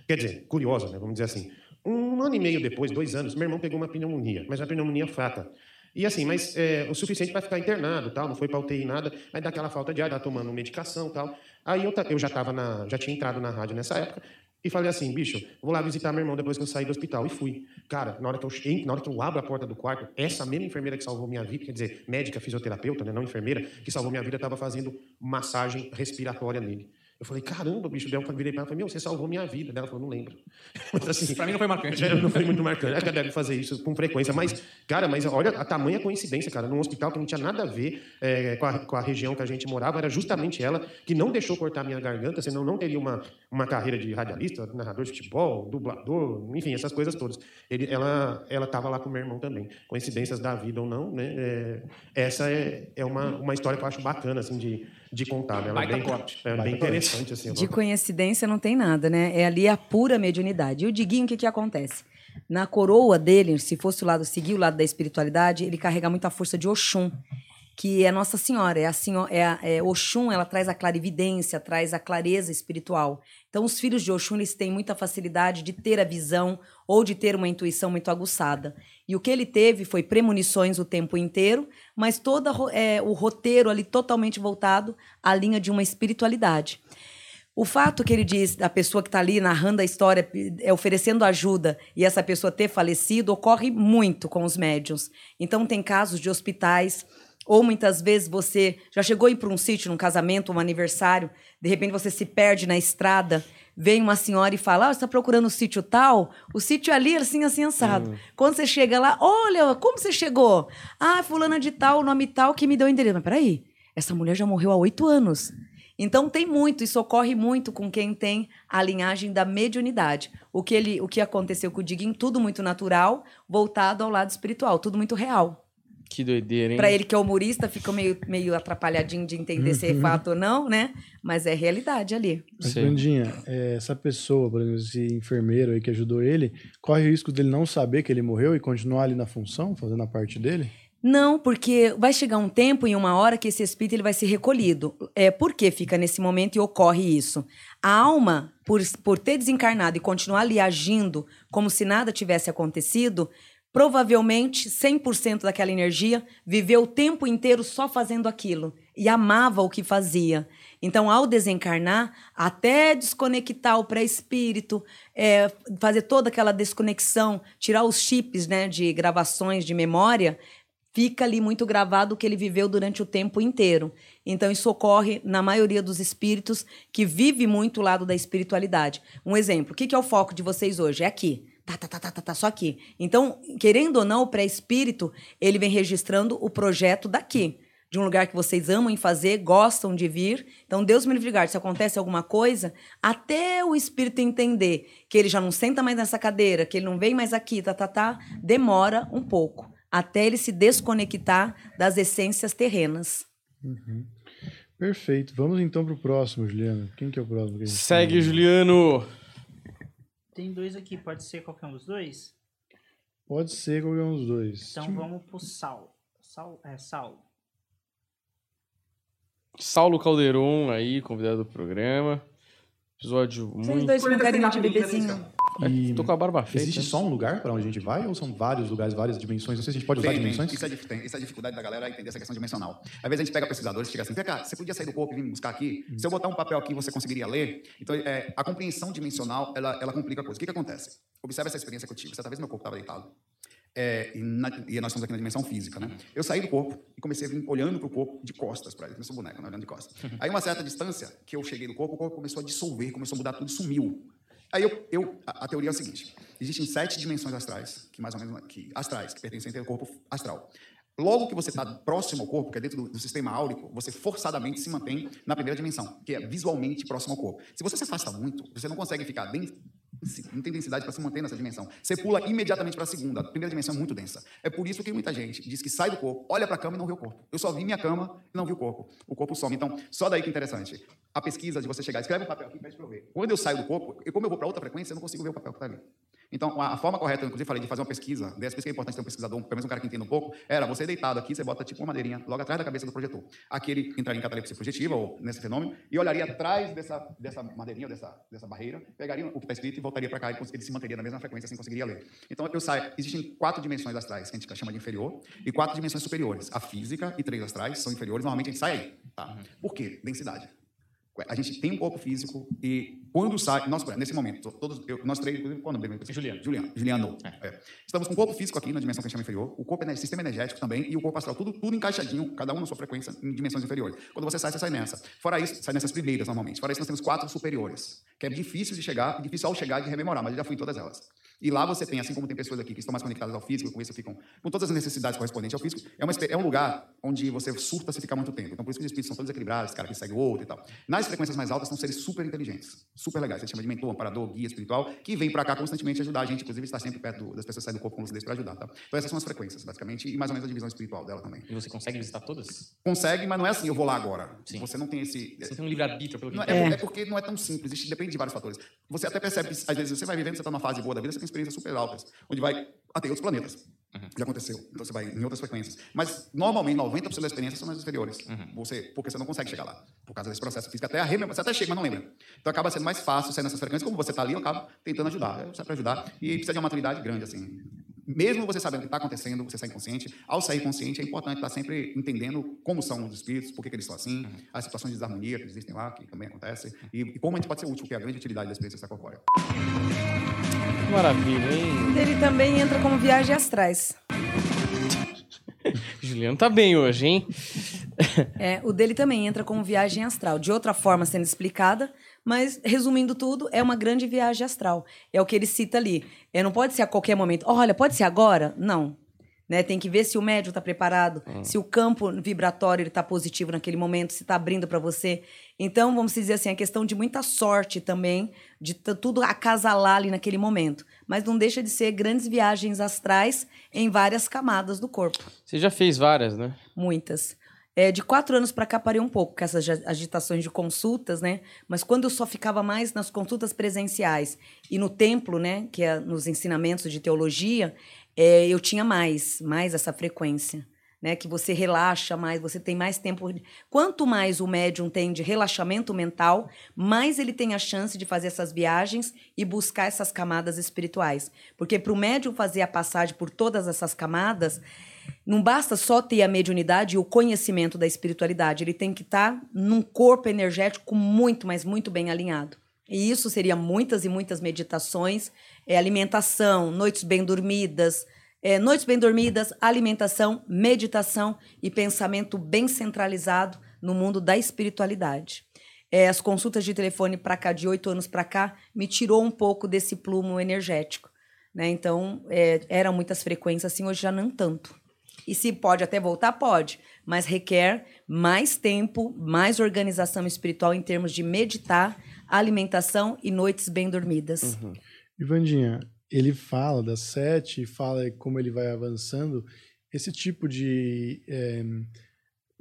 Quer dizer, curiosa, né? Vamos dizer assim. Um ano e meio depois, dois anos, meu irmão pegou uma pneumonia, mas uma pneumonia fraca. E assim, mas é, o suficiente para ficar internado, tal, não foi para UTI nada, mas daquela falta de ar, tá tomando medicação, tal. Aí eu, eu já tava na, já tinha entrado na rádio nessa época e falei assim, bicho, vou lá visitar meu irmão depois que eu saí do hospital e fui. Cara, na hora que eu na hora que eu abro a porta do quarto, essa mesma enfermeira que salvou minha vida, quer dizer, médica, fisioterapeuta, né, não enfermeira, que salvou minha vida, estava fazendo massagem respiratória nele. Eu falei, caramba, bicho, daí eu virei para ela e falei, meu, você salvou minha vida. Daí ela falou, não lembro. Mas assim, Pra mim não foi marcante. é, não foi muito marcante. É que ela deve fazer isso com frequência. Mas, cara, mas olha a tamanha coincidência, cara. Num hospital que não tinha nada a ver é, com, a, com a região que a gente morava, era justamente ela que não deixou cortar minha garganta, senão não teria uma, uma carreira de radialista, narrador de futebol, dublador, enfim, essas coisas todas. Ele, ela ela estava lá com meu irmão também. Coincidências da vida ou não, né? É, essa é, é uma, uma história que eu acho bacana, assim, de, de contar. Né? Ela é bem, corte. é bem interessante, assim. De coincidência não tem nada, né? É ali a pura mediunidade. E o Diguinho, o que, que acontece? Na coroa dele, se fosse o lado, seguir o lado da espiritualidade, ele carrega muita força de Oxum, que é Nossa Senhora. É a é, é Oxum, ela traz a clarividência, traz a clareza espiritual. Então, os filhos de Oxum, eles têm muita facilidade de ter a visão ou de ter uma intuição muito aguçada. E o que ele teve foi premonições o tempo inteiro, mas todo o roteiro ali totalmente voltado à linha de uma espiritualidade. O fato que ele diz da pessoa que está ali narrando a história, é, oferecendo ajuda, e essa pessoa ter falecido, ocorre muito com os médiums. Então, tem casos de hospitais, ou muitas vezes você já chegou a ir para um sítio, num casamento, um aniversário, de repente você se perde na estrada, vem uma senhora e fala: ah, você está procurando o sítio tal? O sítio é ali, assim, assim, assado. Quando você chega lá, olha, como você chegou? Ah, fulana de tal, nome tal, que me deu o endereço. Mas peraí, essa mulher já morreu há oito anos. Então tem muito, isso ocorre muito com quem tem a linhagem da mediunidade. O que, ele, o que aconteceu com o Diguinho, tudo muito natural, voltado ao lado espiritual, tudo muito real. Que doideira, hein? Para ele que é humorista, fica meio, meio atrapalhadinho de entender se é fato ou não, né? Mas é realidade ali. Mas. Vandinha, é, essa pessoa, por exemplo, esse enfermeiro aí que ajudou ele, corre o risco dele não saber que ele morreu e continuar ali na função, fazendo a parte dele? Não, porque vai chegar um tempo e uma hora que esse espírito ele vai ser recolhido. É, por que fica nesse momento e ocorre isso? A alma, por, por ter desencarnado e continuar ali agindo como se nada tivesse acontecido, provavelmente 100% daquela energia viveu o tempo inteiro só fazendo aquilo e amava o que fazia. Então, ao desencarnar, até desconectar o pré-espírito, é, fazer toda aquela desconexão, tirar os chips né, de gravações de memória, fica ali muito gravado o que ele viveu durante o tempo inteiro. Então, isso ocorre na maioria dos espíritos que vive muito o lado da espiritualidade. Um exemplo, o que é o foco de vocês hoje? É aqui. Tá, tá, tá, tá, tá, tá, só aqui. Então, querendo ou não, o pré-espírito, ele vem registrando o projeto daqui. De um lugar que vocês amam em fazer, gostam de vir. Então, Deus me livre de guarde, se acontece alguma coisa, até o espírito entender que ele já não senta mais nessa cadeira, que ele não vem mais aqui, tá, tá, tá, demora um pouco até ele se desconectar das essências terrenas. Perfeito. Vamos então pro próximo, Juliana. Quem que é o próximo? que a gente Segue, tem? Juliano. Tem dois aqui, pode ser qualquer um dos dois? Pode ser qualquer um dos dois. Então Deixa eu- vamos pro Sal. Sal, é, Saulo. Saulo Calderon aí, convidado do programa. Episódio Vocês muito... dois com carinho de bebezinho. E Tô com a barba feita. Existe só um lugar para onde a gente vai ou são vários lugares, várias dimensões? Não sei se a gente pode usar Tem, tem. dimensões. Isso é, tem. Isso é a dificuldade da galera entender essa questão dimensional. Às vezes a gente pega pesquisadores e chega assim, cá, você podia sair do corpo e vir me buscar aqui? Se eu botar um papel aqui, você conseguiria ler? Então, é, a compreensão dimensional, ela, ela complica a coisa. O que, que acontece? Observe essa experiência que eu tive. Certa vez meu corpo estava deitado. É, e, na- e nós estamos aqui na dimensão física, né? Eu saí do corpo e comecei a vir olhando para o corpo de costas para ele. Eu sou boneco, né? olhando de costas. Aí, uma certa distância que eu cheguei do corpo, o corpo começou a dissolver, começou a mudar tudo, sumiu. Aí eu, eu a, a teoria é a seguinte: existem sete dimensões astrais, que mais ou menos que astrais, que pertencem ao corpo astral. Logo que você está próximo ao corpo, que é dentro do, do, sistema áurico, você forçadamente se mantém na primeira dimensão, que é visualmente próximo ao corpo. Se você se afasta muito, você não consegue ficar dentro, não tem densidade para se manter nessa dimensão. Você pula imediatamente para a segunda. A primeira dimensão é muito densa. É por isso que muita gente diz que sai do corpo, olha para a cama e não vê o corpo. Eu só vi minha cama e não vi o corpo. O corpo some. Então, só daí que é interessante. A pesquisa de você chegar, escreve um papel aqui, pede para eu ver. Quando eu saio do corpo, e como eu vou para outra frequência, eu não consigo ver o papel que está ali. Então, a, forma correta, inclusive falei de fazer uma pesquisa, dessa pesquisa é importante ter um pesquisador, pelo menos um cara que entenda um pouco, era você deitado aqui, você bota tipo uma madeirinha logo atrás da cabeça do projetor. Aqui ele entraria em catalepsia projetiva, ou nesse fenômeno, e olharia atrás dessa, dessa madeirinha, dessa, dessa barreira, pegaria o que está escrito e voltaria para cá e ele se manteria na mesma frequência, assim conseguiria ler. Então, eu saio, existem quatro dimensões astrais, que a gente chama de inferior, e quatro dimensões superiores. A física e três astrais são inferiores, normalmente a gente sai aí. Tá? Por quê? Densidade. A gente tem um corpo físico e quando sai, nós, nesse momento, todos, eu, nós três, qual o nome dele? Juliano. Juliano. Juliano. É. É. Estamos com o corpo físico aqui na dimensão que a gente chama inferior, o corpo, sistema energético também e o corpo astral, tudo, tudo encaixadinho, cada um na sua frequência, em dimensões inferiores. Quando você sai, você sai nessa. Fora isso, sai nessas primeiras normalmente. Fora isso, nós temos quatro superiores, que é difícil de chegar, difícil ao chegar de rememorar, mas eu já fui em todas elas. E lá você tem, assim como tem pessoas aqui que estão mais conectadas ao físico, com isso ficam com todas as necessidades correspondentes ao físico, é, uma, é um lugar onde você surta se ficar muito tempo. Então, por isso que os espíritos são todos equilibrados, cara que segue o outro e tal. Nas frequências mais altas, são seres super inteligentes, super legais. Gente chama de mentor, amparador, guia espiritual, que vem para cá constantemente ajudar a gente, inclusive estar sempre perto do, das pessoas que saem do corpo com lucidez para ajudar. Tá? Então, essas são as frequências, basicamente, e mais ou menos a divisão espiritual dela também. E você consegue visitar todas? Consegue, mas não é assim, eu vou lá agora. Sim. Você não tem esse. Você tem um livre-arbítrio pelo que não, é, é, porque não é tão simples, isso depende de vários fatores. Você até percebe às vezes, você vai vivendo, você está numa fase boa da vida, você tem experiências super altas onde vai até outros planetas. Uhum. Já aconteceu. Então você vai em outras frequências. Mas normalmente 90% das experiências são nas inferiores. Uhum. Você, porque você não consegue chegar lá. Por causa desse processo físico. Até a você até chega, mas não lembra. Então acaba sendo mais fácil sair nessas frequências. Como você está ali, eu acabo tentando ajudar. Eu para ajudar. E precisa de uma maturidade grande, assim. Mesmo você sabendo o que está acontecendo, você sai inconsciente. Ao sair consciente, é importante estar sempre entendendo como são os espíritos, por que, que eles são assim, uhum. as situações de desarmonia que existem lá, que também acontecem, e, e, como a gente pode ser útil, que é a grande utilidade da experiência extracorpórea. Maravilha, hein? Ele também entra como viagem astrais. Juliano tá bem hoje, hein? É, o dele também entra como viagem astral, de outra forma sendo explicada, mas resumindo tudo, é uma grande viagem astral. É o que ele cita ali. É, não pode ser a qualquer momento. Olha, pode ser agora? Não. Né? Tem que ver se o médium está preparado, hum. se o campo vibratório está positivo naquele momento, se está abrindo para você. Então, vamos dizer assim, a questão de muita sorte também, de tudo acasalar ali naquele momento. Mas não deixa de ser grandes viagens astrais em várias camadas do corpo. Você já fez várias, né? Muitas. É, de quatro anos para cá parei um pouco com essas agitações de consultas, né? Mas quando eu só ficava mais nas consultas presenciais e no templo, né? Que é nos ensinamentos de teologia, é, eu tinha mais, mais essa frequência. Né, que você relaxa mais, você tem mais tempo. Quanto mais o médium tem de relaxamento mental, mais ele tem a chance de fazer essas viagens e buscar essas camadas espirituais. Porque para o médium fazer a passagem por todas essas camadas, não basta só ter a mediunidade e o conhecimento da espiritualidade, ele tem que estar tá num corpo energético muito, mas muito bem alinhado. E isso seria muitas e muitas meditações, é, alimentação, noites bem dormidas, é, noites bem dormidas, alimentação, meditação e pensamento bem centralizado no mundo da espiritualidade. É, as consultas de telefone para cá, de oito anos para cá, me tirou um pouco desse plumo energético. Né? Então, é, eram muitas frequências assim, hoje já não tanto. E se pode até voltar, pode, mas requer mais tempo, mais organização espiritual em termos de meditar, alimentação e noites bem dormidas. Uhum. Ivandinha, ele fala das sete, fala como ele vai avançando. Esse tipo de, é,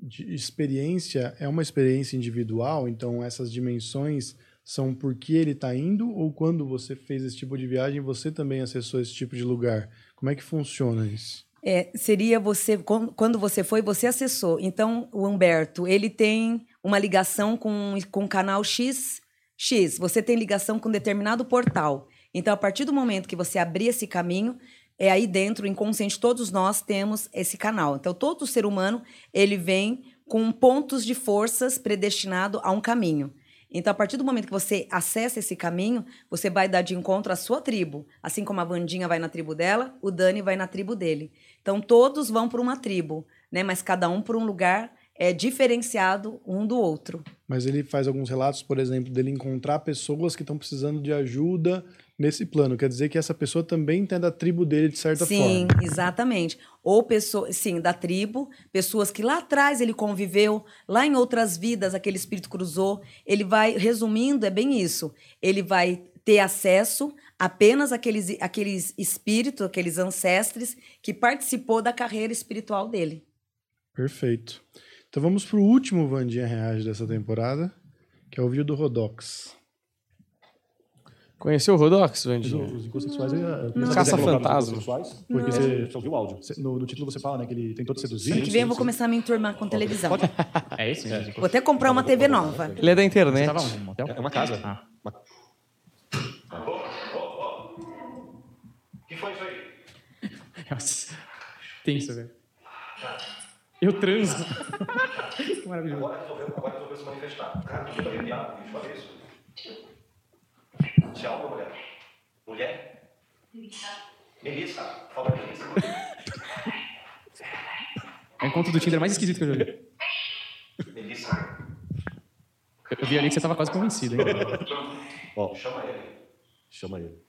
de experiência é uma experiência individual, então essas dimensões são porque ele está indo ou quando você fez esse tipo de viagem você também acessou esse tipo de lugar? Como é que funciona isso? É, seria você quando você foi você acessou. Então o Humberto ele tem uma ligação com, com o canal X X, você tem ligação com determinado portal. Então, a partir do momento que você abrir esse caminho, é aí dentro, inconsciente, todos nós temos esse canal. Então, todo ser humano, ele vem com pontos de forças predestinado a um caminho. Então, a partir do momento que você acessa esse caminho, você vai dar de encontro à sua tribo. Assim como a Vandinha vai na tribo dela, o Dani vai na tribo dele. Então, todos vão para uma tribo, né? Mas cada um por um lugar é diferenciado um do outro. Mas ele faz alguns relatos, por exemplo, dele encontrar pessoas que estão precisando de ajuda nesse plano. Quer dizer que essa pessoa também tem da tribo dele, de certa sim, forma. exatamente. Ou pessoas, sim, da tribo, pessoas que lá atrás ele conviveu, lá em outras vidas aquele espírito cruzou. Ele vai, resumindo, é bem isso. Ele vai ter acesso apenas àqueles, àqueles espíritos, aqueles ancestres que participou da carreira espiritual dele. Perfeito. Então vamos para o último Vandinha Reage dessa temporada, que é o vídeo do Rodox. Conheceu o Rodox, Mas o- Vandinha? Os encontros sexuais, eu ia- eu ia Não. saber Caça colocar os fantasma. encontros sexuais, Porque você- você ouviu o áudio. Você- No, no título você fala né, que ele tentou te seduzir. Ano que vem eu vou começar a me enturmar com televisão. É esse? Vou até comprar uma TV nova. Ele é da Você internet. motel? É uma casa. Ah. Uma- que foi isso aí? Nossa. Tenso, velho. Eu transo. que maravilhoso. Agora resolveu, agora resolveu se manifestar. Cara, tu olha isso. Você é homem ou mulher? Mulher? Melissa. Fala Melissa. É o encontro do Tinder mais esquisito que eu já vi. Melissa. Eu- Eu vi ali que você tava quase convencido, hein? Ó, Chama ele. chama ele.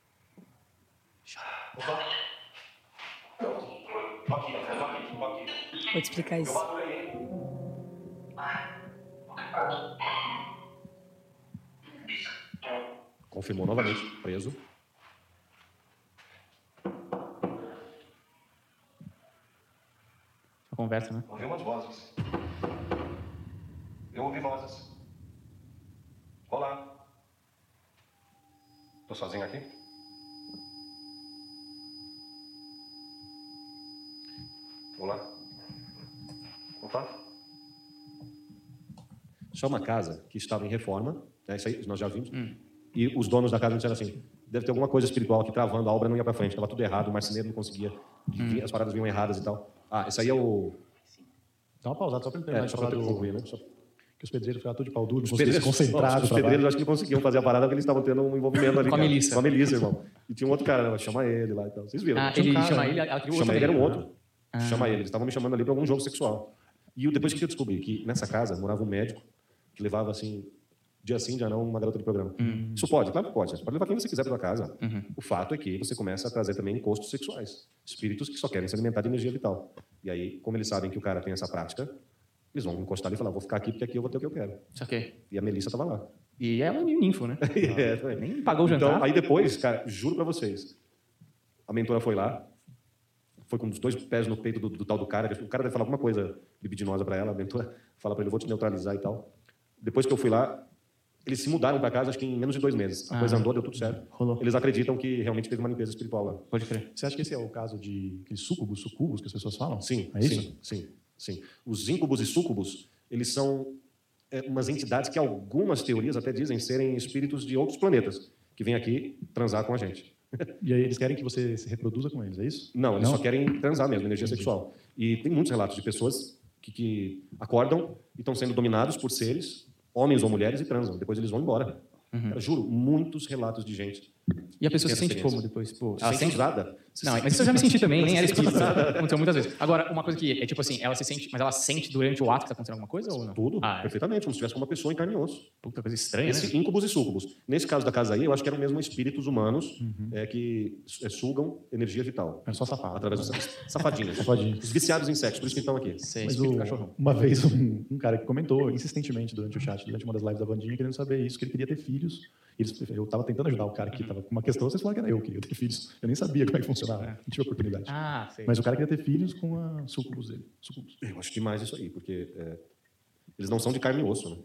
Opa. Tô aqui, tô aqui, tô aqui. Vou te explicar isso. Bato aí, hein? Confirmou novamente, preso. A conversa, né? Ouvi umas vozes. Eu ouvi vozes. Olá. Tô sozinho aqui? Olá. Opa. Só uma casa que estava em reforma, né, isso aí nós já vimos, e os donos da casa disseram assim, deve ter alguma coisa espiritual aqui travando, a obra não ia para frente, estava tudo errado, o marceneiro não conseguia, vinha- as paradas vinham erradas e tal. Ah, esse aí é o... Dá uma pausada só para É, só para concluir, né? Só- Que os pedreiros ficaram tudo de pau duro, Os pedreiros, concentrar no os pedreiros acho que não conseguiam fazer a parada porque eles estavam tendo um envolvimento ali. Com a cara. milícia. Com a milícia, irmão. E tinha um outro cara, né? chama ele lá e tal. Vocês viram? Ah, Tinha um ele cara, chama né? ele, Chama outro ele, era um outro. Chama ele. Eles estavam me chamando ali para algum jogo sexual. E eu- depois que eu descobri que nessa casa morava um médico que levava, assim, dia sim, dia não, uma garota de programa. Isso pode? Claro que pode. Você pode levar quem você quiser para casa. O fato é que você começa a trazer também encostos sexuais. Espíritos que só querem se alimentar de energia vital. E aí, como eles sabem que o cara tem essa prática, eles vão encostar ali e falar, vou ficar aqui porque aqui eu vou ter o que eu quero. Só que. E a Melissa estava lá. E ela é um ninfo, né? É, também. Nem pagou o jantar. Então, aí depois, cara, juro pra vocês, a mentora foi lá, foi com os dois pés no peito do, do tal do cara, o cara deve falar alguma coisa libidinosa pra ela, a mentora fala pra ele, vou te neutralizar e tal. Depois que eu fui lá, eles se mudaram pra casa, acho que em menos de dois meses. A Ah. coisa andou, deu tudo certo. Rolou. Eles acreditam que realmente teve uma limpeza espiritual lá. Pode crer. Você acha que esse é o caso de aqueles sucubus, sucubus que as pessoas falam? Sim, É isso? sim, sim, sim. Os íncubos e súcubos, eles são é, umas entidades que algumas teorias até dizem serem espíritos de outros planetas, que vêm aqui transar com a gente. E aí eles querem que você se reproduza com eles, é isso? Não, eles Não? só querem transar mesmo, energia sexual. E tem muitos relatos de pessoas que, que acordam e estão sendo dominados por seres, homens ou mulheres, e transam. Depois eles vão embora. Cara, juro, muitos relatos de gente. E a pessoa se sente como depois? Pô, Se ela sente sente. usada. Se Não, mas isso eu já me senti também, nem era usada. Aconteceu muitas vezes. Agora, uma coisa que é tipo assim, ela se sente, mas ela sente durante o ato que tá acontecendo alguma coisa ou não? Tudo, Ah, é. perfeitamente, como se estivesse com uma pessoa em carne e osso. Puta coisa estranha, Esse né? íncubos e súcubos. Nesse caso da casa aí, eu acho que eram mesmo espíritos humanos Uhum. é, que é, sugam energia vital. É só safado. Através dos safadinhos. Safadinhos. Os viciados em sexo, por isso que estão aqui. Sei, Mas o- cachorrão. uma vez um, um cara que comentou insistentemente durante o chat, durante uma das lives da Vandinha, querendo saber isso, que ele queria ter filhos. Eles, eu estava tentando ajudar o cara que estava com uma questão, vocês falaram que era eu que queria ter filhos. Eu nem sabia como é que funcionava, não tive oportunidade. Ah, sei. Mas o cara queria ter filhos com a sucubus dele. Sucubus. Eu acho demais isso aí, porque é, eles não são de carne e osso, né?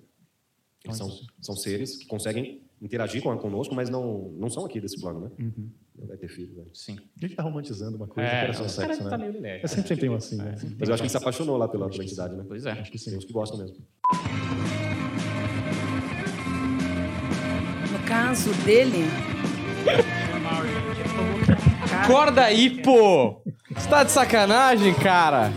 Eles são, são seres que conseguem interagir com, conosco, mas não, não são aqui desse plano, né? Uhum. Vai ter filho, velho. Sim. A gente tá romantizando uma coisa É, que era só o cara sexo, tá né? meio lelé. É sempre, sempre tem um assim, né? Mas eu acho que ele se apaixonou lá pela, pela entidade, né? Pois é. Acho que Tem sim. uns que gostam mesmo. Caso dele, Acorda aí, pô! Você tá de sacanagem, cara?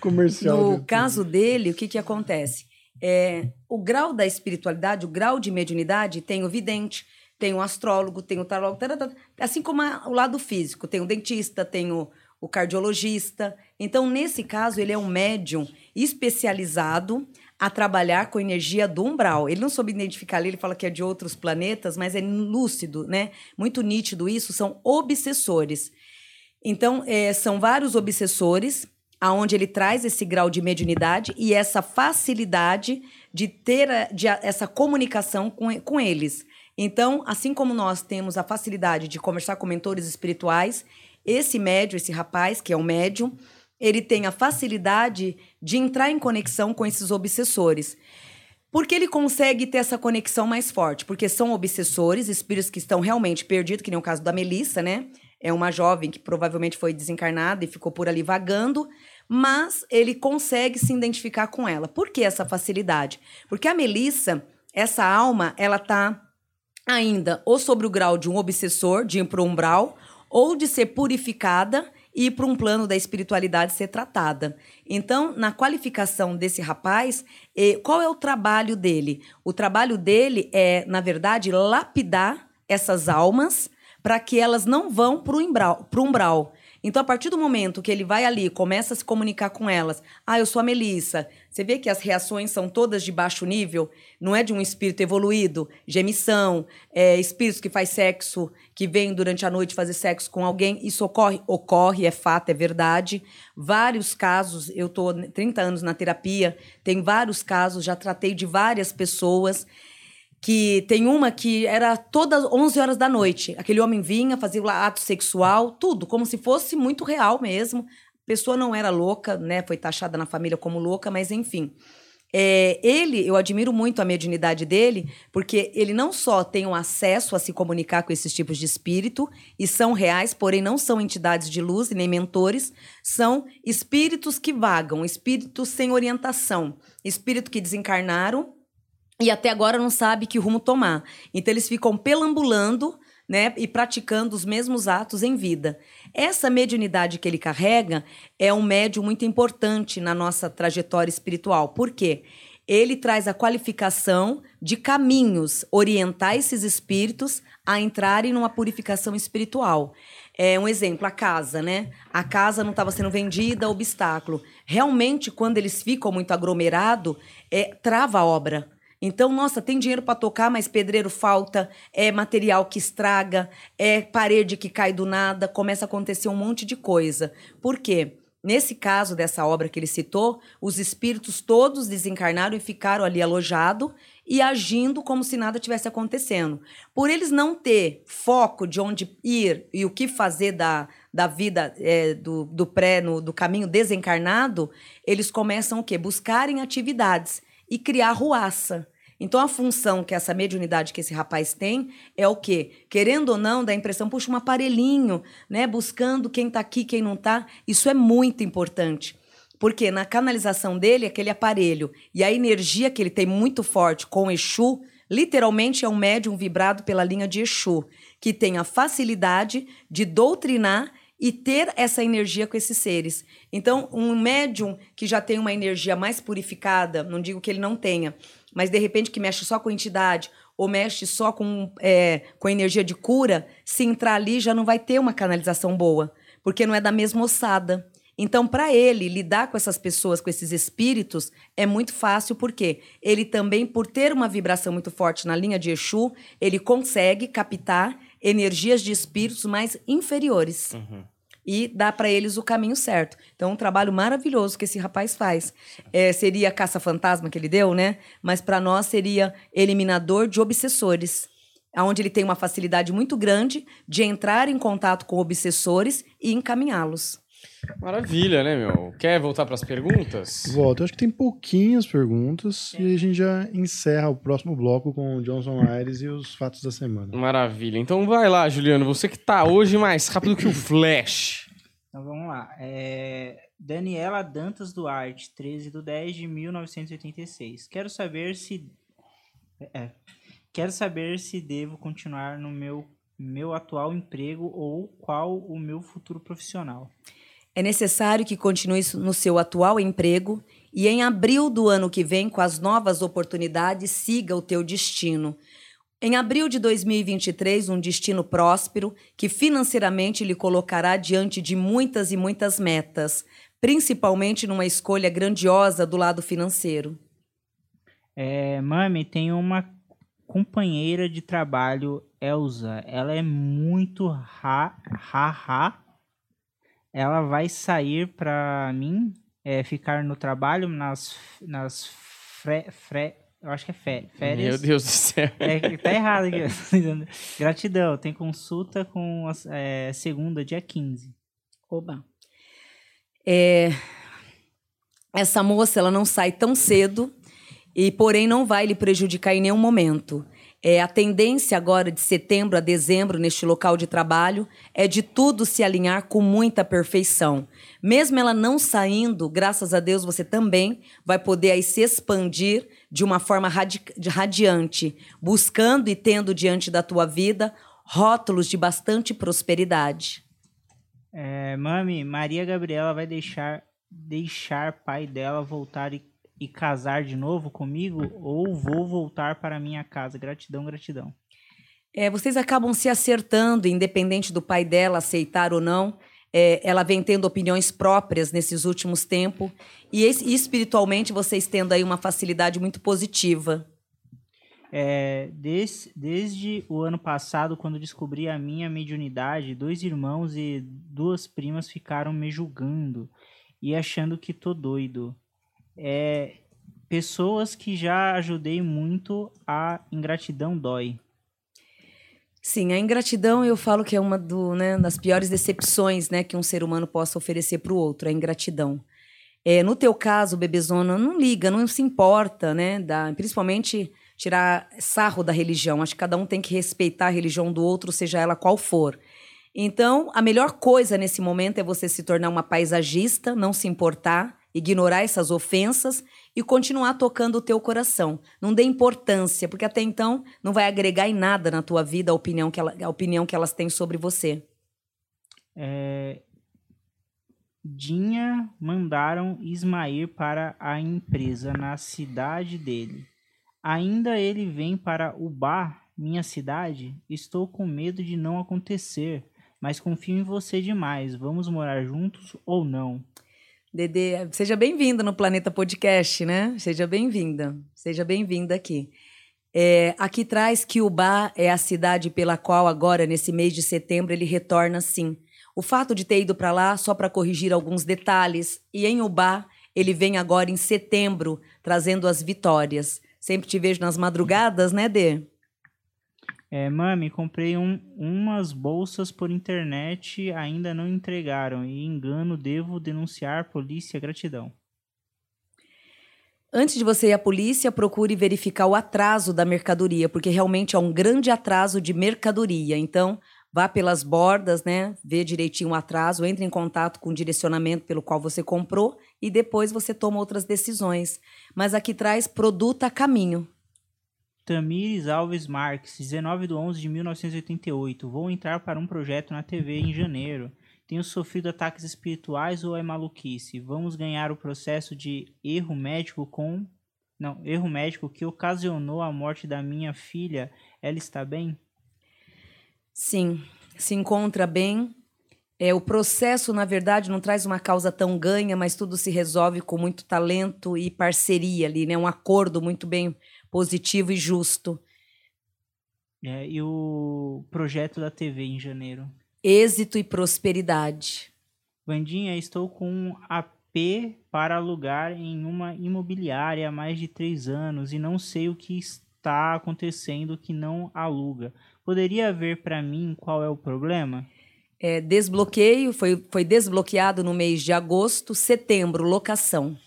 Comercial. no caso dele, o que, que acontece? É, o grau da espiritualidade, o grau de mediunidade, tem o vidente, tem o astrólogo, tem o tarólogo, tarará, assim como a- o lado físico. Tem o dentista, tem o, o cardiologista. Então, nesse caso, ele é um médium especializado a trabalhar com energia do umbral. Ele não soube identificar ali, ele fala que é de outros planetas, mas é lúcido, né? Muito nítido isso, são obsessores. Então, é, são vários obsessores, aonde ele traz esse grau de mediunidade e essa facilidade de ter a, de a, essa comunicação com, com eles. Então, assim como nós temos a facilidade de conversar com mentores espirituais, esse médium, esse rapaz, que é um médium, ele tem a facilidade de entrar em conexão com esses obsessores. Porque ele consegue ter essa conexão mais forte? Porque são obsessores, espíritos que estão realmente perdidos, que nem o caso da Melissa, né? É uma jovem que provavelmente foi desencarnada e ficou por ali vagando, mas ele consegue se identificar com ela. Por que essa facilidade? Porque a Melissa, essa alma, ela tá ainda ou sobre o grau de um obsessor, de ir para o umbral, ou de ser purificada e para um plano da espiritualidade ser tratada. Então, na qualificação desse rapaz, qual é o trabalho dele? O trabalho dele é, na verdade, lapidar essas almas para que elas não vão para o umbral, umbral. Então, a partir do momento que ele vai ali, começa a se comunicar com elas, ah, eu sou a Melissa. Você vê que as reações são todas de baixo nível, não é de um espírito evoluído, gemição, é, espíritos que faz sexo, que vem durante a noite fazer sexo com alguém. Isso ocorre? Ocorre, é fato, é verdade. Vários casos, eu estou 30 anos na terapia, tem vários casos, já tratei de várias pessoas que tem uma que era todas 11 horas da noite. Aquele homem vinha, fazia o ato sexual, tudo, como se fosse muito real mesmo. A pessoa não era louca, né? Foi taxada na família como louca, mas enfim. É, ele, eu admiro muito a mediunidade dele, porque ele não só tem um acesso a se comunicar com esses tipos de espírito, e são reais, porém não são entidades de luz e nem mentores, são espíritos que vagam, espíritos sem orientação, espíritos que desencarnaram e até agora não sabe que rumo tomar. Então eles ficam pelambulando, né, e praticando os mesmos atos em vida. Essa mediunidade que ele carrega é um médium muito importante na nossa trajetória espiritual. Por quê? Ele traz a qualificação de caminhos, orientar esses espíritos a entrarem numa purificação espiritual. É um exemplo, a casa, né? A casa não estava sendo vendida, obstáculo. Realmente, quando eles ficam muito aglomerados, é, trava a obra então, nossa, tem dinheiro para tocar, mas pedreiro falta, é material que estraga, é parede que cai do nada, começa a acontecer um monte de coisa. Por quê? Nesse caso dessa obra que ele citou, os espíritos todos desencarnaram e ficaram ali alojados e agindo como se nada tivesse acontecendo. Por eles não ter foco de onde ir e o que fazer da, da vida é, do, do pré, no, do caminho desencarnado, eles começam o quê? Buscarem atividades e criar ruaça. Então a função que essa mediunidade que esse rapaz tem é o quê? Querendo ou não, dá a impressão, puxa, um aparelhinho, né, buscando quem está aqui, quem não está. Isso é muito importante. Porque na canalização dele, aquele aparelho e a energia que ele tem muito forte com Exu, literalmente é um médium vibrado pela linha de Exu, que tem a facilidade de doutrinar e ter essa energia com esses seres. Então, um médium que já tem uma energia mais purificada, não digo que ele não tenha, mas de repente que mexe só com entidade ou mexe só com, é, com energia de cura, se entrar ali já não vai ter uma canalização boa, porque não é da mesma ossada. Então, para ele lidar com essas pessoas, com esses espíritos, é muito fácil, porque ele também, por ter uma vibração muito forte na linha de Exu, ele consegue captar energias de espíritos mais inferiores. Uhum. E dá para eles o caminho certo. Então, um trabalho maravilhoso que esse rapaz faz. É, seria caça-fantasma que ele deu, né? Mas para nós seria eliminador de obsessores onde ele tem uma facilidade muito grande de entrar em contato com obsessores e encaminhá-los. Maravilha, né, meu? Quer voltar para as perguntas? Volto. Eu acho que tem pouquinhas perguntas e a gente já encerra o próximo bloco com o Johnson Aires e os fatos da semana. Maravilha. Então vai lá, Juliano. Você que tá hoje mais rápido que o Flash. Então vamos lá. É... Daniela Dantas Duarte, 13 de 10 de 1986. Quero saber se. É. Quero saber se devo continuar no meu, meu atual emprego ou qual o meu futuro profissional. É necessário que continue no seu atual emprego e em abril do ano que vem, com as novas oportunidades, siga o teu destino. Em abril de 2023, um destino próspero que financeiramente lhe colocará diante de muitas e muitas metas, principalmente numa escolha grandiosa do lado financeiro. É, mami, tem uma companheira de trabalho, Elsa. Ela é muito ha, ha, ha. Ela vai sair pra mim, é, ficar no trabalho nas, nas fre, fre, eu acho que é fé, férias. Meu Deus do céu. É, tá errado aqui. Gratidão. Tem consulta com a é, segunda, dia 15. Oba. É, essa moça ela não sai tão cedo e porém não vai lhe prejudicar em nenhum momento. É, a tendência agora de setembro a dezembro neste local de trabalho é de tudo se alinhar com muita perfeição. Mesmo ela não saindo, graças a Deus você também vai poder aí se expandir de uma forma radi radiante, buscando e tendo diante da tua vida rótulos de bastante prosperidade. É, mami, Maria Gabriela vai deixar deixar pai dela voltar e, e casar de novo comigo ou vou voltar para minha casa? Gratidão, gratidão. É, vocês acabam se acertando, independente do pai dela aceitar ou não. É, ela vem tendo opiniões próprias nesses últimos tempos e espiritualmente vocês tendo aí uma facilidade muito positiva. É, des, desde o ano passado, quando descobri a minha mediunidade, dois irmãos e duas primas ficaram me julgando e achando que tô doido. É, pessoas que já ajudei muito, a ingratidão dói. Sim, a ingratidão eu falo que é uma do, né, das piores decepções né, que um ser humano possa oferecer para o outro, a ingratidão. É, no teu caso, bebezona, não liga, não se importa, né? Da, principalmente tirar sarro da religião. Acho que cada um tem que respeitar a religião do outro, seja ela qual for. Então, a melhor coisa nesse momento é você se tornar uma paisagista, não se importar, ignorar essas ofensas e continuar tocando o teu coração. Não dê importância, porque até então não vai agregar em nada na tua vida a opinião que, ela, a opinião que elas têm sobre você. É... Dinha mandaram Ismael para a empresa na cidade dele. Ainda ele vem para o bar, minha cidade? Estou com medo de não acontecer, mas confio em você demais. Vamos morar juntos ou não? Dedê, seja bem-vinda no Planeta Podcast, né? Seja bem-vinda. Seja bem-vinda aqui. É, aqui traz que Ubá é a cidade pela qual agora, nesse mês de setembro, ele retorna sim. O fato de ter ido para lá só para corrigir alguns detalhes. E em Ubá, ele vem agora em setembro, trazendo as vitórias. Sempre te vejo nas madrugadas, né, Dê? É, mami, comprei um, umas bolsas por internet, ainda não entregaram. E engano, devo denunciar polícia, gratidão. Antes de você ir à polícia, procure verificar o atraso da mercadoria, porque realmente é um grande atraso de mercadoria. Então, vá pelas bordas, né? Vê direitinho o atraso, entre em contato com o direcionamento pelo qual você comprou e depois você toma outras decisões. Mas aqui traz produto a caminho. Tamires Alves Marques, 19 de 11 de 1988. Vou entrar para um projeto na TV em janeiro. Tenho sofrido ataques espirituais ou é maluquice? Vamos ganhar o processo de erro médico com. Não, erro médico que ocasionou a morte da minha filha. Ela está bem? Sim, se encontra bem. É, o processo, na verdade, não traz uma causa tão ganha, mas tudo se resolve com muito talento e parceria ali, né? Um acordo muito bem positivo e justo. É, e o projeto da TV em janeiro? Êxito e prosperidade. Vandinha, estou com um AP para alugar em uma imobiliária há mais de três anos e não sei o que está acontecendo que não aluga. Poderia ver para mim qual é o problema? É, desbloqueio, foi, foi desbloqueado no mês de agosto, setembro, locação.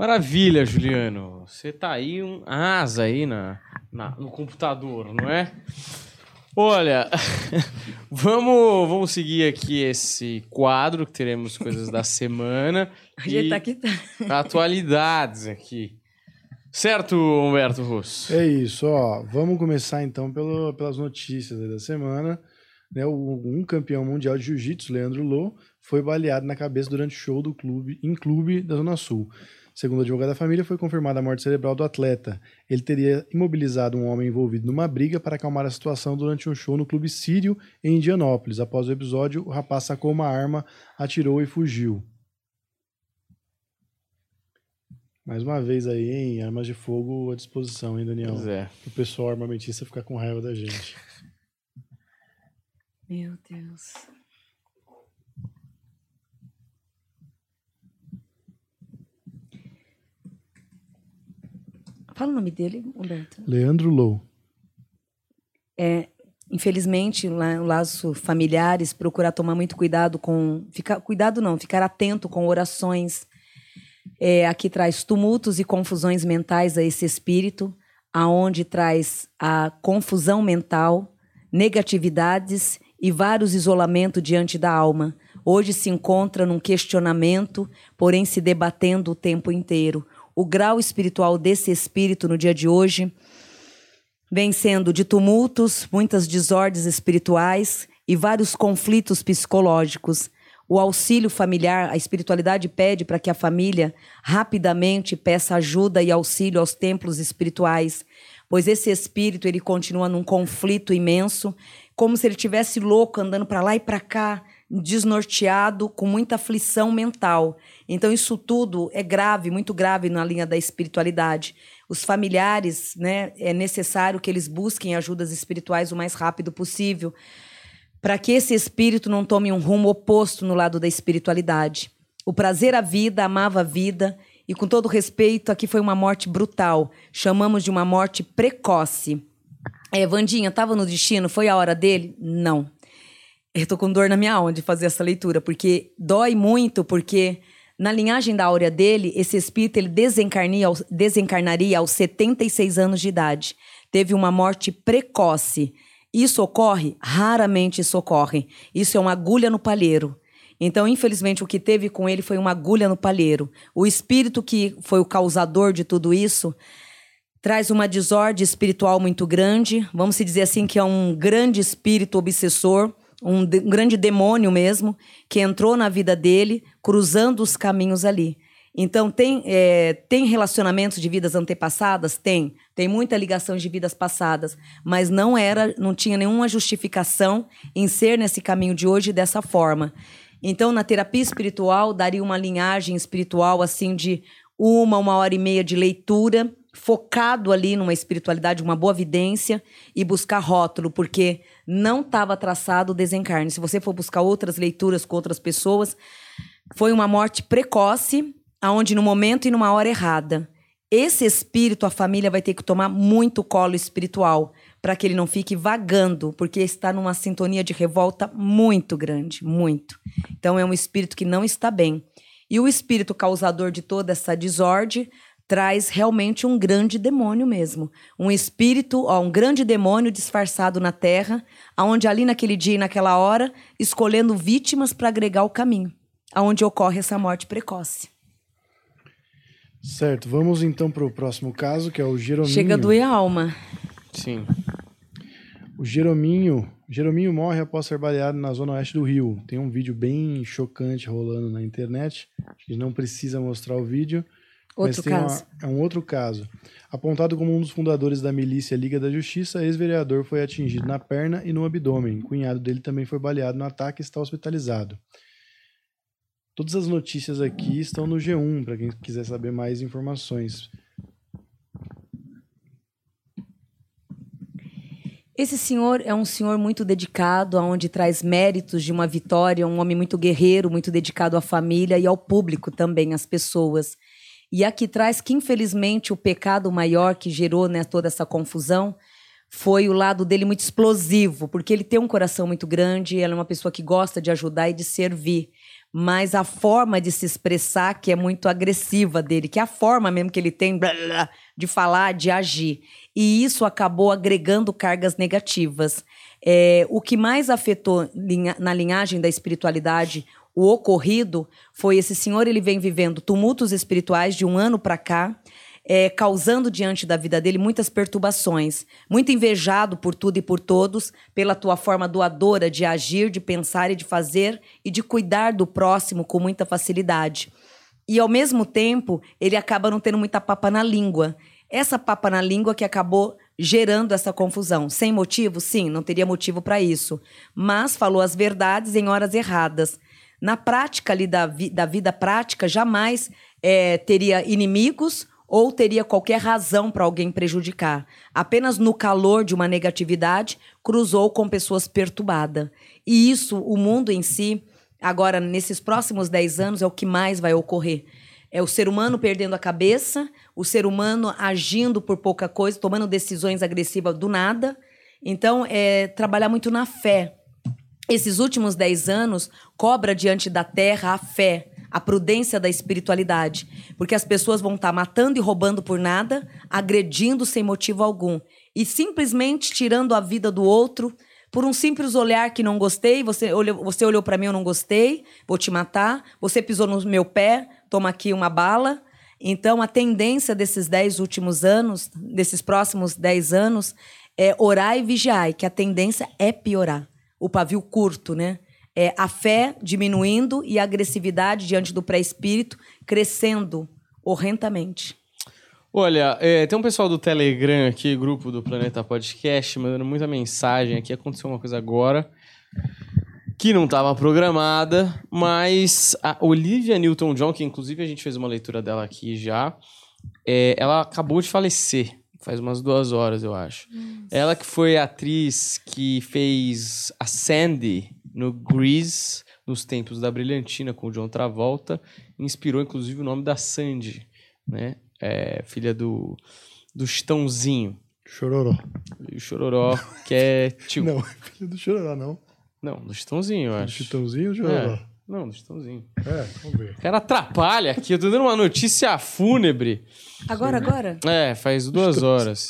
Maravilha, Juliano. Você tá aí um asa aí na, na no computador, não é? Olha, vamos, vamos seguir aqui esse quadro que teremos coisas da semana. A gente tá aqui. Tá. Atualidades aqui. Certo, Humberto Russo? É isso, ó. Vamos começar então pelo, pelas notícias da semana. Né, um campeão mundial de jiu-jitsu, Leandro Lô, foi baleado na cabeça durante o show do clube em clube da Zona Sul. Segundo o advogado da família, foi confirmada a morte cerebral do atleta. Ele teria imobilizado um homem envolvido numa briga para acalmar a situação durante um show no Clube Sírio, em Indianópolis. Após o episódio, o rapaz sacou uma arma, atirou e fugiu. Mais uma vez aí, hein? Armas de fogo à disposição, hein, Daniel? Pois é. O pessoal armamentista ficar com raiva da gente. Meu Deus. Fala o nome dele, Humberto. Leandro Low. É, infelizmente, lá, o laço familiares, procurar tomar muito cuidado com. Ficar, cuidado não, ficar atento com orações. É, aqui traz tumultos e confusões mentais a esse espírito, aonde traz a confusão mental, negatividades e vários isolamentos diante da alma. Hoje se encontra num questionamento, porém se debatendo o tempo inteiro. O grau espiritual desse espírito no dia de hoje vem sendo de tumultos, muitas desordens espirituais e vários conflitos psicológicos. O auxílio familiar, a espiritualidade pede para que a família rapidamente peça ajuda e auxílio aos templos espirituais, pois esse espírito ele continua num conflito imenso, como se ele tivesse louco andando para lá e para cá, desnorteado, com muita aflição mental. Então isso tudo é grave, muito grave na linha da espiritualidade. Os familiares, né, é necessário que eles busquem ajudas espirituais o mais rápido possível para que esse espírito não tome um rumo oposto no lado da espiritualidade. O prazer à vida, amava a vida, e com todo respeito, aqui foi uma morte brutal. Chamamos de uma morte precoce. É, Vandinha, estava no destino? Foi a hora dele? Não. Eu tô com dor na minha alma de fazer essa leitura, porque dói muito, porque na linhagem da áurea dele, esse espírito ele desencarnaria, aos 76 anos de idade. Teve uma morte precoce. Isso ocorre? Raramente isso ocorre. Isso é uma agulha no palheiro. Então, infelizmente, o que teve com ele foi uma agulha no palheiro. O espírito que foi o causador de tudo isso traz uma desordem espiritual muito grande. Vamos dizer assim que é um grande espírito obsessor, um, de, um grande demônio mesmo, que entrou na vida dele, cruzando os caminhos ali. Então, tem, é, tem relacionamentos de vidas antepassadas? Tem. Tem muita ligação de vidas passadas. Mas não era, não tinha nenhuma justificação em ser nesse caminho de hoje dessa forma. Então, na terapia espiritual, daria uma linhagem espiritual assim de uma, uma hora e meia de leitura, focado ali numa espiritualidade, uma boa vidência e buscar rótulo, porque não estava traçado o desencarne. Se você for buscar outras leituras com outras pessoas, foi uma morte precoce, aonde no momento e numa hora errada. Esse espírito, a família vai ter que tomar muito colo espiritual para que ele não fique vagando, porque está numa sintonia de revolta muito grande, muito. Então é um espírito que não está bem. E o espírito causador de toda essa desordem traz realmente um grande demônio mesmo. Um espírito, ó, um grande demônio disfarçado na terra, aonde ali naquele dia e naquela hora, escolhendo vítimas para agregar o caminho, aonde ocorre essa morte precoce. Certo, vamos então para o próximo caso, que é o Jerominho. Chega a doer a alma. Sim. O Jerominho, Jerominho morre após ser baleado na zona oeste do Rio. Tem um vídeo bem chocante rolando na internet. Acho que não precisa mostrar o vídeo. Outro caso. Uma, é um outro caso. Apontado como um dos fundadores da milícia Liga da Justiça, ex-vereador foi atingido na perna e no abdômen. O cunhado dele também foi baleado no ataque e está hospitalizado. Todas as notícias aqui estão no G1, para quem quiser saber mais informações. Esse senhor é um senhor muito dedicado, aonde traz méritos de uma vitória, um homem muito guerreiro, muito dedicado à família e ao público também, às pessoas. E aqui traz que, infelizmente, o pecado maior que gerou né, toda essa confusão foi o lado dele muito explosivo, porque ele tem um coração muito grande, ela é uma pessoa que gosta de ajudar e de servir. Mas a forma de se expressar que é muito agressiva dele, que é a forma mesmo que ele tem blá, blá, de falar, de agir. E isso acabou agregando cargas negativas. É, o que mais afetou na linhagem da espiritualidade o ocorrido foi esse senhor, ele vem vivendo tumultos espirituais de um ano para cá, é, causando diante da vida dele muitas perturbações, muito invejado por tudo e por todos, pela tua forma doadora de agir, de pensar e de fazer e de cuidar do próximo com muita facilidade. e ao mesmo tempo ele acaba não tendo muita papa na língua. Essa papa na língua que acabou gerando essa confusão. Sem motivo? Sim, não teria motivo para isso. Mas falou as verdades em horas erradas. Na prática ali da, vi da vida prática, jamais é, teria inimigos ou teria qualquer razão para alguém prejudicar. Apenas no calor de uma negatividade, cruzou com pessoas perturbadas. E isso, o mundo em si, agora, nesses próximos 10 anos, é o que mais vai ocorrer. É o ser humano perdendo a cabeça, o ser humano agindo por pouca coisa, tomando decisões agressivas do nada. Então, é trabalhar muito na fé. Esses últimos 10 anos cobra diante da terra a fé, a prudência da espiritualidade. Porque as pessoas vão estar tá matando e roubando por nada, agredindo sem motivo algum. E simplesmente tirando a vida do outro por um simples olhar que não gostei. Você olhou, você olhou para mim, eu não gostei, vou te matar. Você pisou no meu pé, toma aqui uma bala. Então, a tendência desses dez últimos anos, desses próximos dez anos, é orar e vigiar, que a tendência é piorar. O pavio curto, né? é, a fé diminuindo e a agressividade diante do pré-espírito crescendo horrendamente. Olha, é, tem um pessoal do Telegram aqui, grupo do Planeta Podcast, mandando muita mensagem aqui. Aconteceu uma coisa agora que não estava programada, mas a Olivia Newton-John, que inclusive a gente fez uma leitura dela aqui já, é, ela acabou de falecer. Faz umas duas horas, eu acho. Nossa. Ela que foi a atriz que fez a Sandy no Grease, nos tempos da Brilhantina, com o John Travolta, inspirou inclusive o nome da Sandy, né? É, filha do, do Chitãozinho. Chororó. E o Chororó, que é tio. Não, filho do Chororó, não. Não, do Chitãozinho, eu acho. Do Chitãozinho ou Chororó? É. Não, do Chitãozinho. É, vamos ver. O cara atrapalha aqui, eu tô dando uma notícia fúnebre. Agora, agora? É, faz duas horas.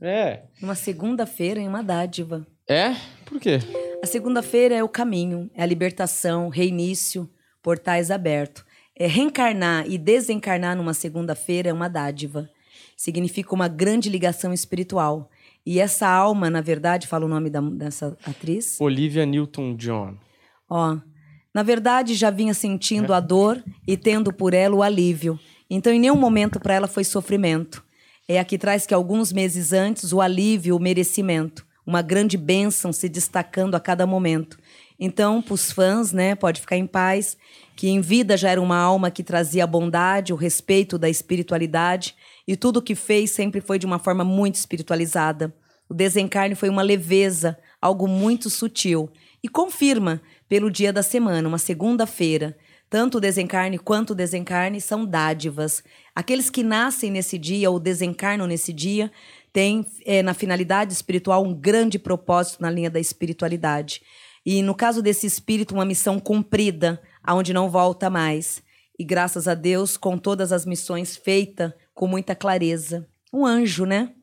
É. Uma segunda-feira em uma dádiva. É? Por quê? A segunda-feira é o caminho, é a libertação, reinício, portais abertos. É reencarnar e desencarnar numa segunda-feira é uma dádiva. Significa uma grande ligação espiritual. E essa alma, na verdade, fala o nome da, dessa atriz? Olivia Newton-John. Ó, na verdade, já vinha sentindo a dor e tendo por ela o alívio. Então, em nenhum momento para ela foi sofrimento. É aqui traz que alguns meses antes o alívio, o merecimento uma grande bênção se destacando a cada momento. Então, para os fãs, né, pode ficar em paz, que em vida já era uma alma que trazia a bondade, o respeito da espiritualidade, e tudo o que fez sempre foi de uma forma muito espiritualizada. O desencarne foi uma leveza, algo muito sutil. E confirma, pelo dia da semana, uma segunda-feira, tanto o desencarne quanto o desencarne são dádivas. Aqueles que nascem nesse dia ou desencarnam nesse dia tem é, na finalidade espiritual um grande propósito na linha da espiritualidade. E no caso desse espírito, uma missão cumprida, aonde não volta mais. E graças a Deus, com todas as missões feitas com muita clareza. Um anjo, né?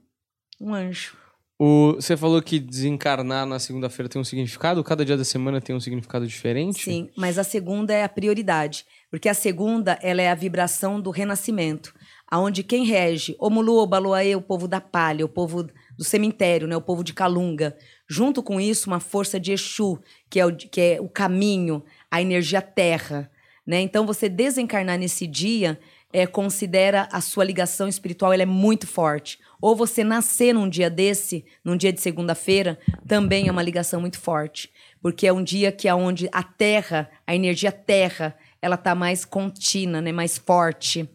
Um anjo. O, você falou que desencarnar na segunda-feira tem um significado? Cada dia da semana tem um significado diferente? Sim, mas a segunda é a prioridade. Porque a segunda ela é a vibração do renascimento aonde quem rege, Omulu, Obaloaê, o povo da palha, o povo do cemitério, né, o povo de Calunga. Junto com isso, uma força de Exu, que é o, que é o caminho, a energia terra. Né? Então, você desencarnar nesse dia é, considera a sua ligação espiritual ela é muito forte. Ou você nascer num dia desse, num dia de segunda-feira, também é uma ligação muito forte. Porque é um dia que é onde a terra, a energia terra, ela está mais contínua, né? mais forte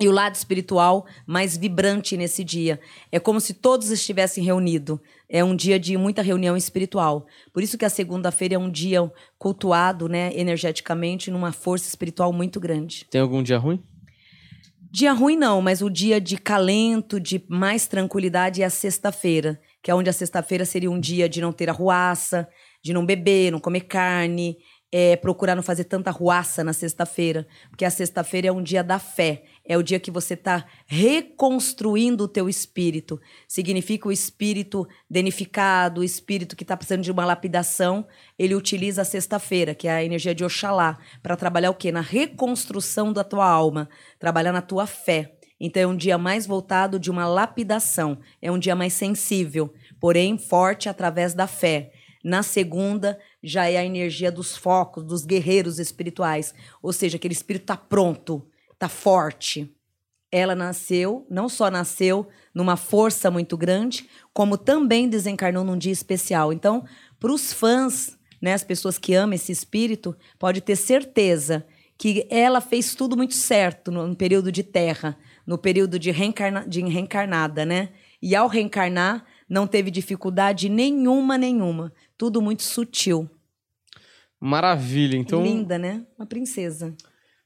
e o lado espiritual mais vibrante nesse dia. É como se todos estivessem reunidos. É um dia de muita reunião espiritual. Por isso que a segunda-feira é um dia cultuado, né, energeticamente, numa força espiritual muito grande. Tem algum dia ruim? Dia ruim não, mas o dia de calento, de mais tranquilidade é a sexta-feira, que é onde a sexta-feira seria um dia de não ter arruaça, de não beber, não comer carne, é, procurar não fazer tanta ruaça na sexta-feira, porque a sexta-feira é um dia da fé, é o dia que você está reconstruindo o teu espírito. Significa o espírito danificado, o espírito que está precisando de uma lapidação, ele utiliza a sexta-feira, que é a energia de Oxalá, para trabalhar o quê? Na reconstrução da tua alma, trabalhar na tua fé. Então é um dia mais voltado de uma lapidação, é um dia mais sensível, porém forte através da fé. Na segunda, já é a energia dos focos, dos guerreiros espirituais. Ou seja, aquele espírito está pronto. tá forte. Ela nasceu, não só nasceu numa força muito grande, como também desencarnou num dia especial. Então, para os fãs, né, as pessoas que amam esse espírito, pode ter certeza que ela fez tudo muito certo no, no período de terra, no período de, reencarna, de reencarnada, né? E ao reencarnar, não teve dificuldade nenhuma, nenhuma. Tudo muito sutil. Maravilha. Então, Linda, né? Uma princesa.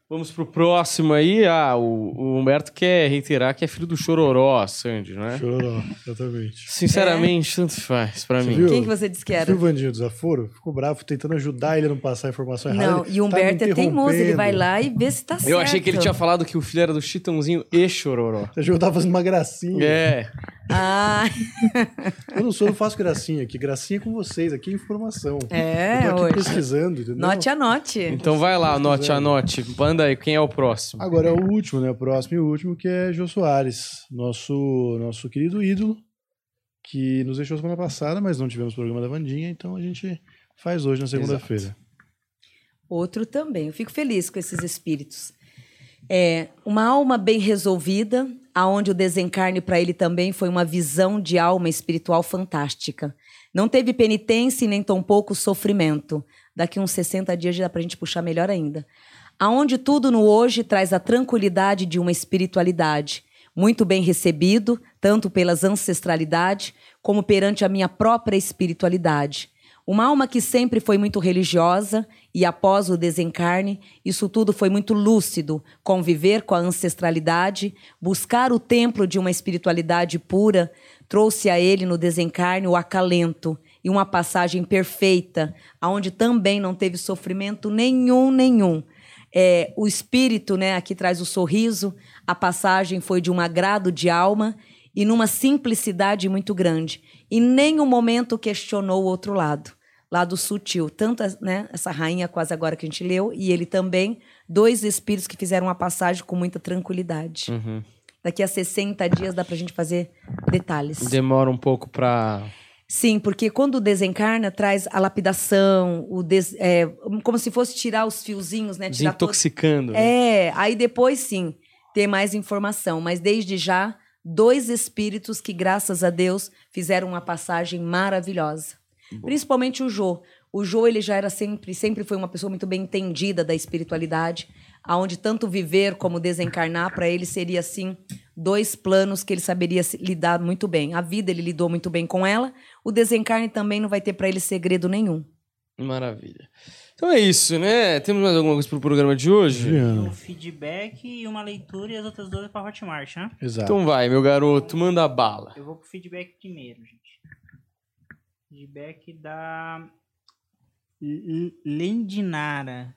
Vamos pro próximo aí. Ah, o, o Humberto quer reiterar que é filho do Chororó, Sandy, não é? Chororó, exatamente. Sinceramente, tanto faz pra Você mim. viu? Quem que você disse que era? Viu o Vandinho Desaforo? Ficou bravo, tentando ajudar ele a não passar a informação errada. Não, e o tá Humberto me é teimoso, ele vai lá e vê se tá certo. Eu achei que ele tinha falado que o filho era do Chitãozinho e Chororó. Você ajudar fazendo uma gracinha. É. Ah, Eu não sou, eu não faço gracinha aqui. Gracinha é com vocês, aqui é informação. é, eu tô aqui hoje. pesquisando, entendeu? Note, anote. Então vai lá, anote, anote. Manda aí, quem é o próximo? Agora é o último, né? O próximo e o último, que é Jô Soares, nosso, nosso querido ídolo, que nos deixou semana passada, mas não tivemos programa da Vandinha, então a gente faz hoje na segunda-feira. Outro também. Eu fico feliz com esses espíritos. É uma alma bem resolvida, aonde o desencarne para ele também foi uma visão de alma espiritual fantástica. Não teve penitência e nem tampouco sofrimento. Daqui uns 60 dias já dá para a gente puxar melhor ainda. Aonde tudo no hoje traz a tranquilidade de uma espiritualidade. Muito bem recebido, tanto pelas ancestralidade, como perante a minha própria espiritualidade. Uma alma que sempre foi muito religiosa e após o desencarne, isso tudo foi muito lúcido, conviver com a ancestralidade, buscar o templo de uma espiritualidade pura, trouxe a ele no desencarne o acalento e uma passagem perfeita, aonde também não teve sofrimento nenhum, nenhum. É, o espírito, né, aqui traz o sorriso, a passagem foi de um agrado de alma e numa simplicidade muito grande. E nem um momento questionou o outro lado, lado sutil. Tanto né, essa rainha quase agora que a gente leu, e ele também, dois espíritos que fizeram a passagem com muita tranquilidade. Uhum. Daqui a 60 dias dá pra gente fazer detalhes. Demora um pouco pra. Sim, porque quando desencarna, traz a lapidação, o des- é, como se fosse tirar os fiozinhos, né? Tirar todo- Desintoxicando. né? é, aí depois sim, ter mais informação. Mas desde já, dois espíritos que, graças a Deus, fizeram uma passagem maravilhosa. Principalmente o Jô. O Jô, ele já era sempre, sempre foi uma pessoa muito bem entendida da espiritualidade, aonde tanto viver como desencarnar, para ele seria, assim, dois planos que ele saberia lidar muito bem. A vida ele lidou muito bem com ela, o desencarne também não vai ter para ele segredo nenhum. Maravilha. Então é isso, né? Temos mais alguma coisa pro programa de hoje? Um feedback e uma leitura e as outras duas é pra Hotmart, né? Exato. Então vai, meu garoto, manda bala. Eu vou pro feedback primeiro, gente. Feedback da Lendinara.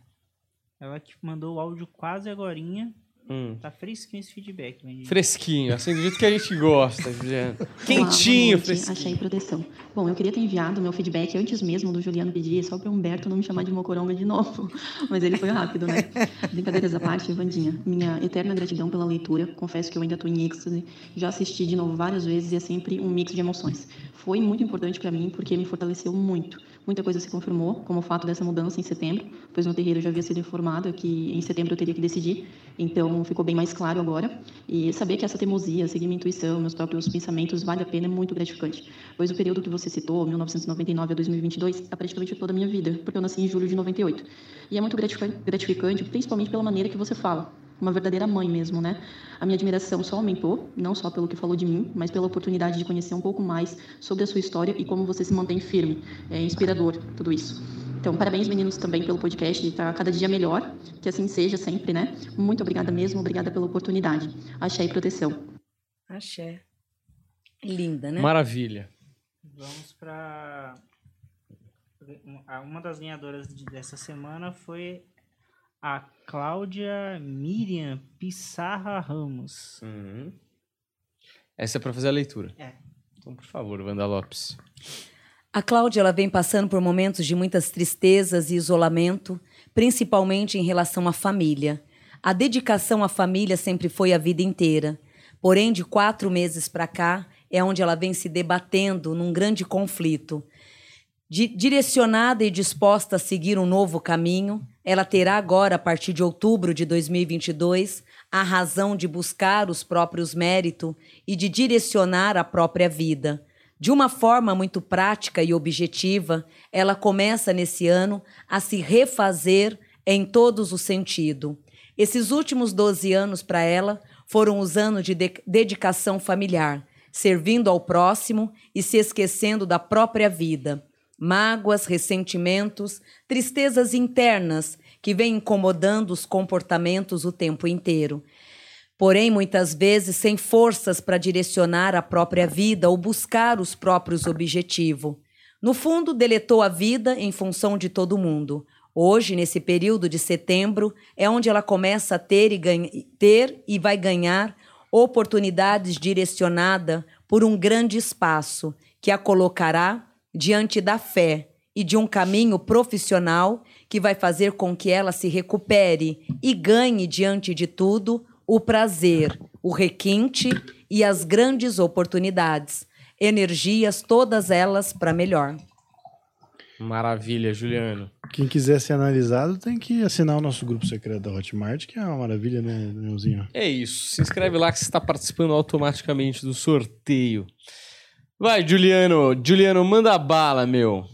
Ela que mandou o áudio quase agorinha. Hum. Tá fresquinho esse feedback, Lendinara. Fresquinho, assim, do jeito que a gente gosta, Juliano. Olá, Quentinho, noite. fresquinho. Achei proteção. Bom, eu queria ter enviado meu feedback antes mesmo do Juliano pedir, só para o Humberto não me chamar de mocoronga de novo. Mas ele foi rápido, né? Brincadeiras à parte, Vandinha. Minha eterna gratidão pela leitura. Confesso que eu ainda estou em êxtase. Já assisti de novo várias vezes e é sempre um mix de emoções. Foi muito importante para mim porque me fortaleceu muito. Muita coisa se confirmou, como o fato dessa mudança em setembro, pois no terreiro já havia sido informada que em setembro eu teria que decidir. Então ficou bem mais claro agora. E saber que essa teimosia, seguir minha intuição, meus próprios pensamentos, vale a pena é muito gratificante. Pois o período que você citou, 1999 a 2022, é praticamente toda a minha vida, porque eu nasci em julho de 98. E é muito gratifica- gratificante, principalmente pela maneira que você fala. Uma verdadeira mãe mesmo, né? A minha admiração só aumentou, não só pelo que falou de mim, mas pela oportunidade de conhecer um pouco mais sobre a sua história e como você se mantém firme. É inspirador tudo isso. Então, parabéns, meninos, também pelo podcast. Está cada dia melhor. Que assim seja sempre, né? Muito obrigada mesmo. Obrigada pela oportunidade. Achei proteção. Axé. Linda, né? Maravilha. Vamos pra. Uma das ganhadoras de- dessa semana foi a Cláudia Miriam Pissarra Ramos. Uhum. Essa é pra fazer a leitura. É. Então, por favor, Wanda Lopes. A Cláudia ela vem passando por momentos de muitas tristezas e isolamento, principalmente em relação à família. A dedicação à família sempre foi a vida inteira. Porém, de quatro meses para cá, é onde ela vem se debatendo num grande conflito. Di- direcionada e disposta a seguir um novo caminho, ela terá agora, a partir de outubro de 2022, a razão de buscar os próprios méritos e de direcionar a própria vida. De uma forma muito prática e objetiva, ela começa nesse ano a se refazer em todos os sentidos. Esses últimos 12 anos para ela foram os anos de de- dedicação familiar, servindo ao próximo e se esquecendo da própria vida. Mágoas, ressentimentos, tristezas internas que vêm incomodando os comportamentos o tempo inteiro. Porém, muitas vezes sem forças para direcionar a própria vida ou buscar os próprios objetivos. No fundo, deletou a vida em função de todo mundo. Hoje, nesse período de setembro, é onde ela começa a ter e, ganha, ter e vai ganhar oportunidades direcionadas por um grande espaço que a colocará diante da fé e de um caminho profissional que vai fazer com que ela se recupere e ganhe diante de tudo o prazer, o requinte e as grandes oportunidades. Energias, todas elas para melhor. Maravilha, Juliano. Quem quiser ser analisado tem que assinar o nosso grupo secreto da Hotmart, que é uma maravilha, né, Leãozinho? É isso. Se inscreve lá que você está participando automaticamente do sorteio. Vai, Juliano. Juliano, manda bala, meu.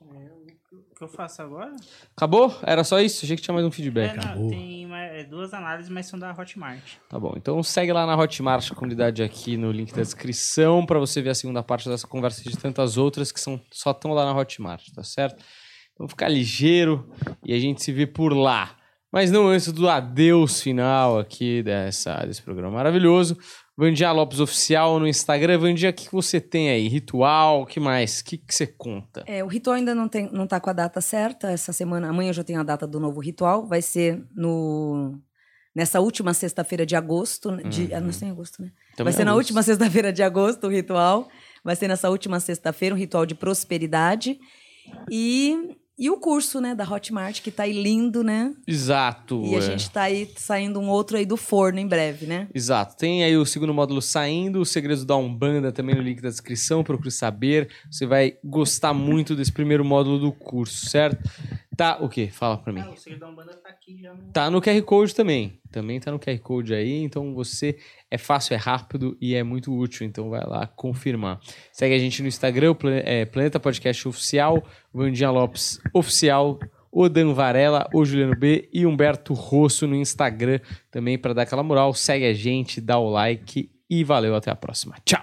O que eu faço agora? Acabou? Era só isso? Achei que tinha mais um feedback. É, não, tem mais- é, duas análises, mas são da Hotmart. Tá bom, então segue lá na Hotmart, a comunidade aqui no link da descrição, para você ver a segunda parte dessa conversa e de tantas outras que são, só estão lá na Hotmart, tá certo? Então fica ligeiro e a gente se vê por lá. Mas não antes do adeus final aqui dessa, desse programa maravilhoso. Vandia Lopes Oficial no Instagram. Vandia, o que você tem aí? Ritual? O que mais? O que, que você conta? É, o ritual ainda não, tem, não tá com a data certa. Essa semana, amanhã eu já tenho a data do novo ritual. Vai ser no nessa última sexta-feira de agosto. né, De, ah, não sei em agosto, né? Também vai ser é na agosto. última sexta-feira de agosto o ritual. Vai ser nessa última sexta-feira um ritual de prosperidade. E, e o curso, né, da Hotmart, que tá aí lindo, né? Exato. E a é. gente tá aí saindo um outro aí do forno em breve, né? Exato. Tem aí o segundo módulo saindo, os segredos da Umbanda também no link da descrição, procure saber. Você vai gostar muito desse primeiro módulo do curso, certo? Tá, o quê? Fala pra mim. Ah, o segredo da Umbanda tá aqui já no... Tá no QR Code também. Também tá no QR Code aí, então você é fácil, é rápido e é muito útil, então vai lá confirmar. Segue a gente no Instagram, é, Planeta Podcast Oficial, Vandinha Lopes Oficial, o Dan Varela, o Juliano B e Humberto Rosso no Instagram também para dar aquela moral. Segue a gente, dá o like e valeu, até a próxima. Tchau!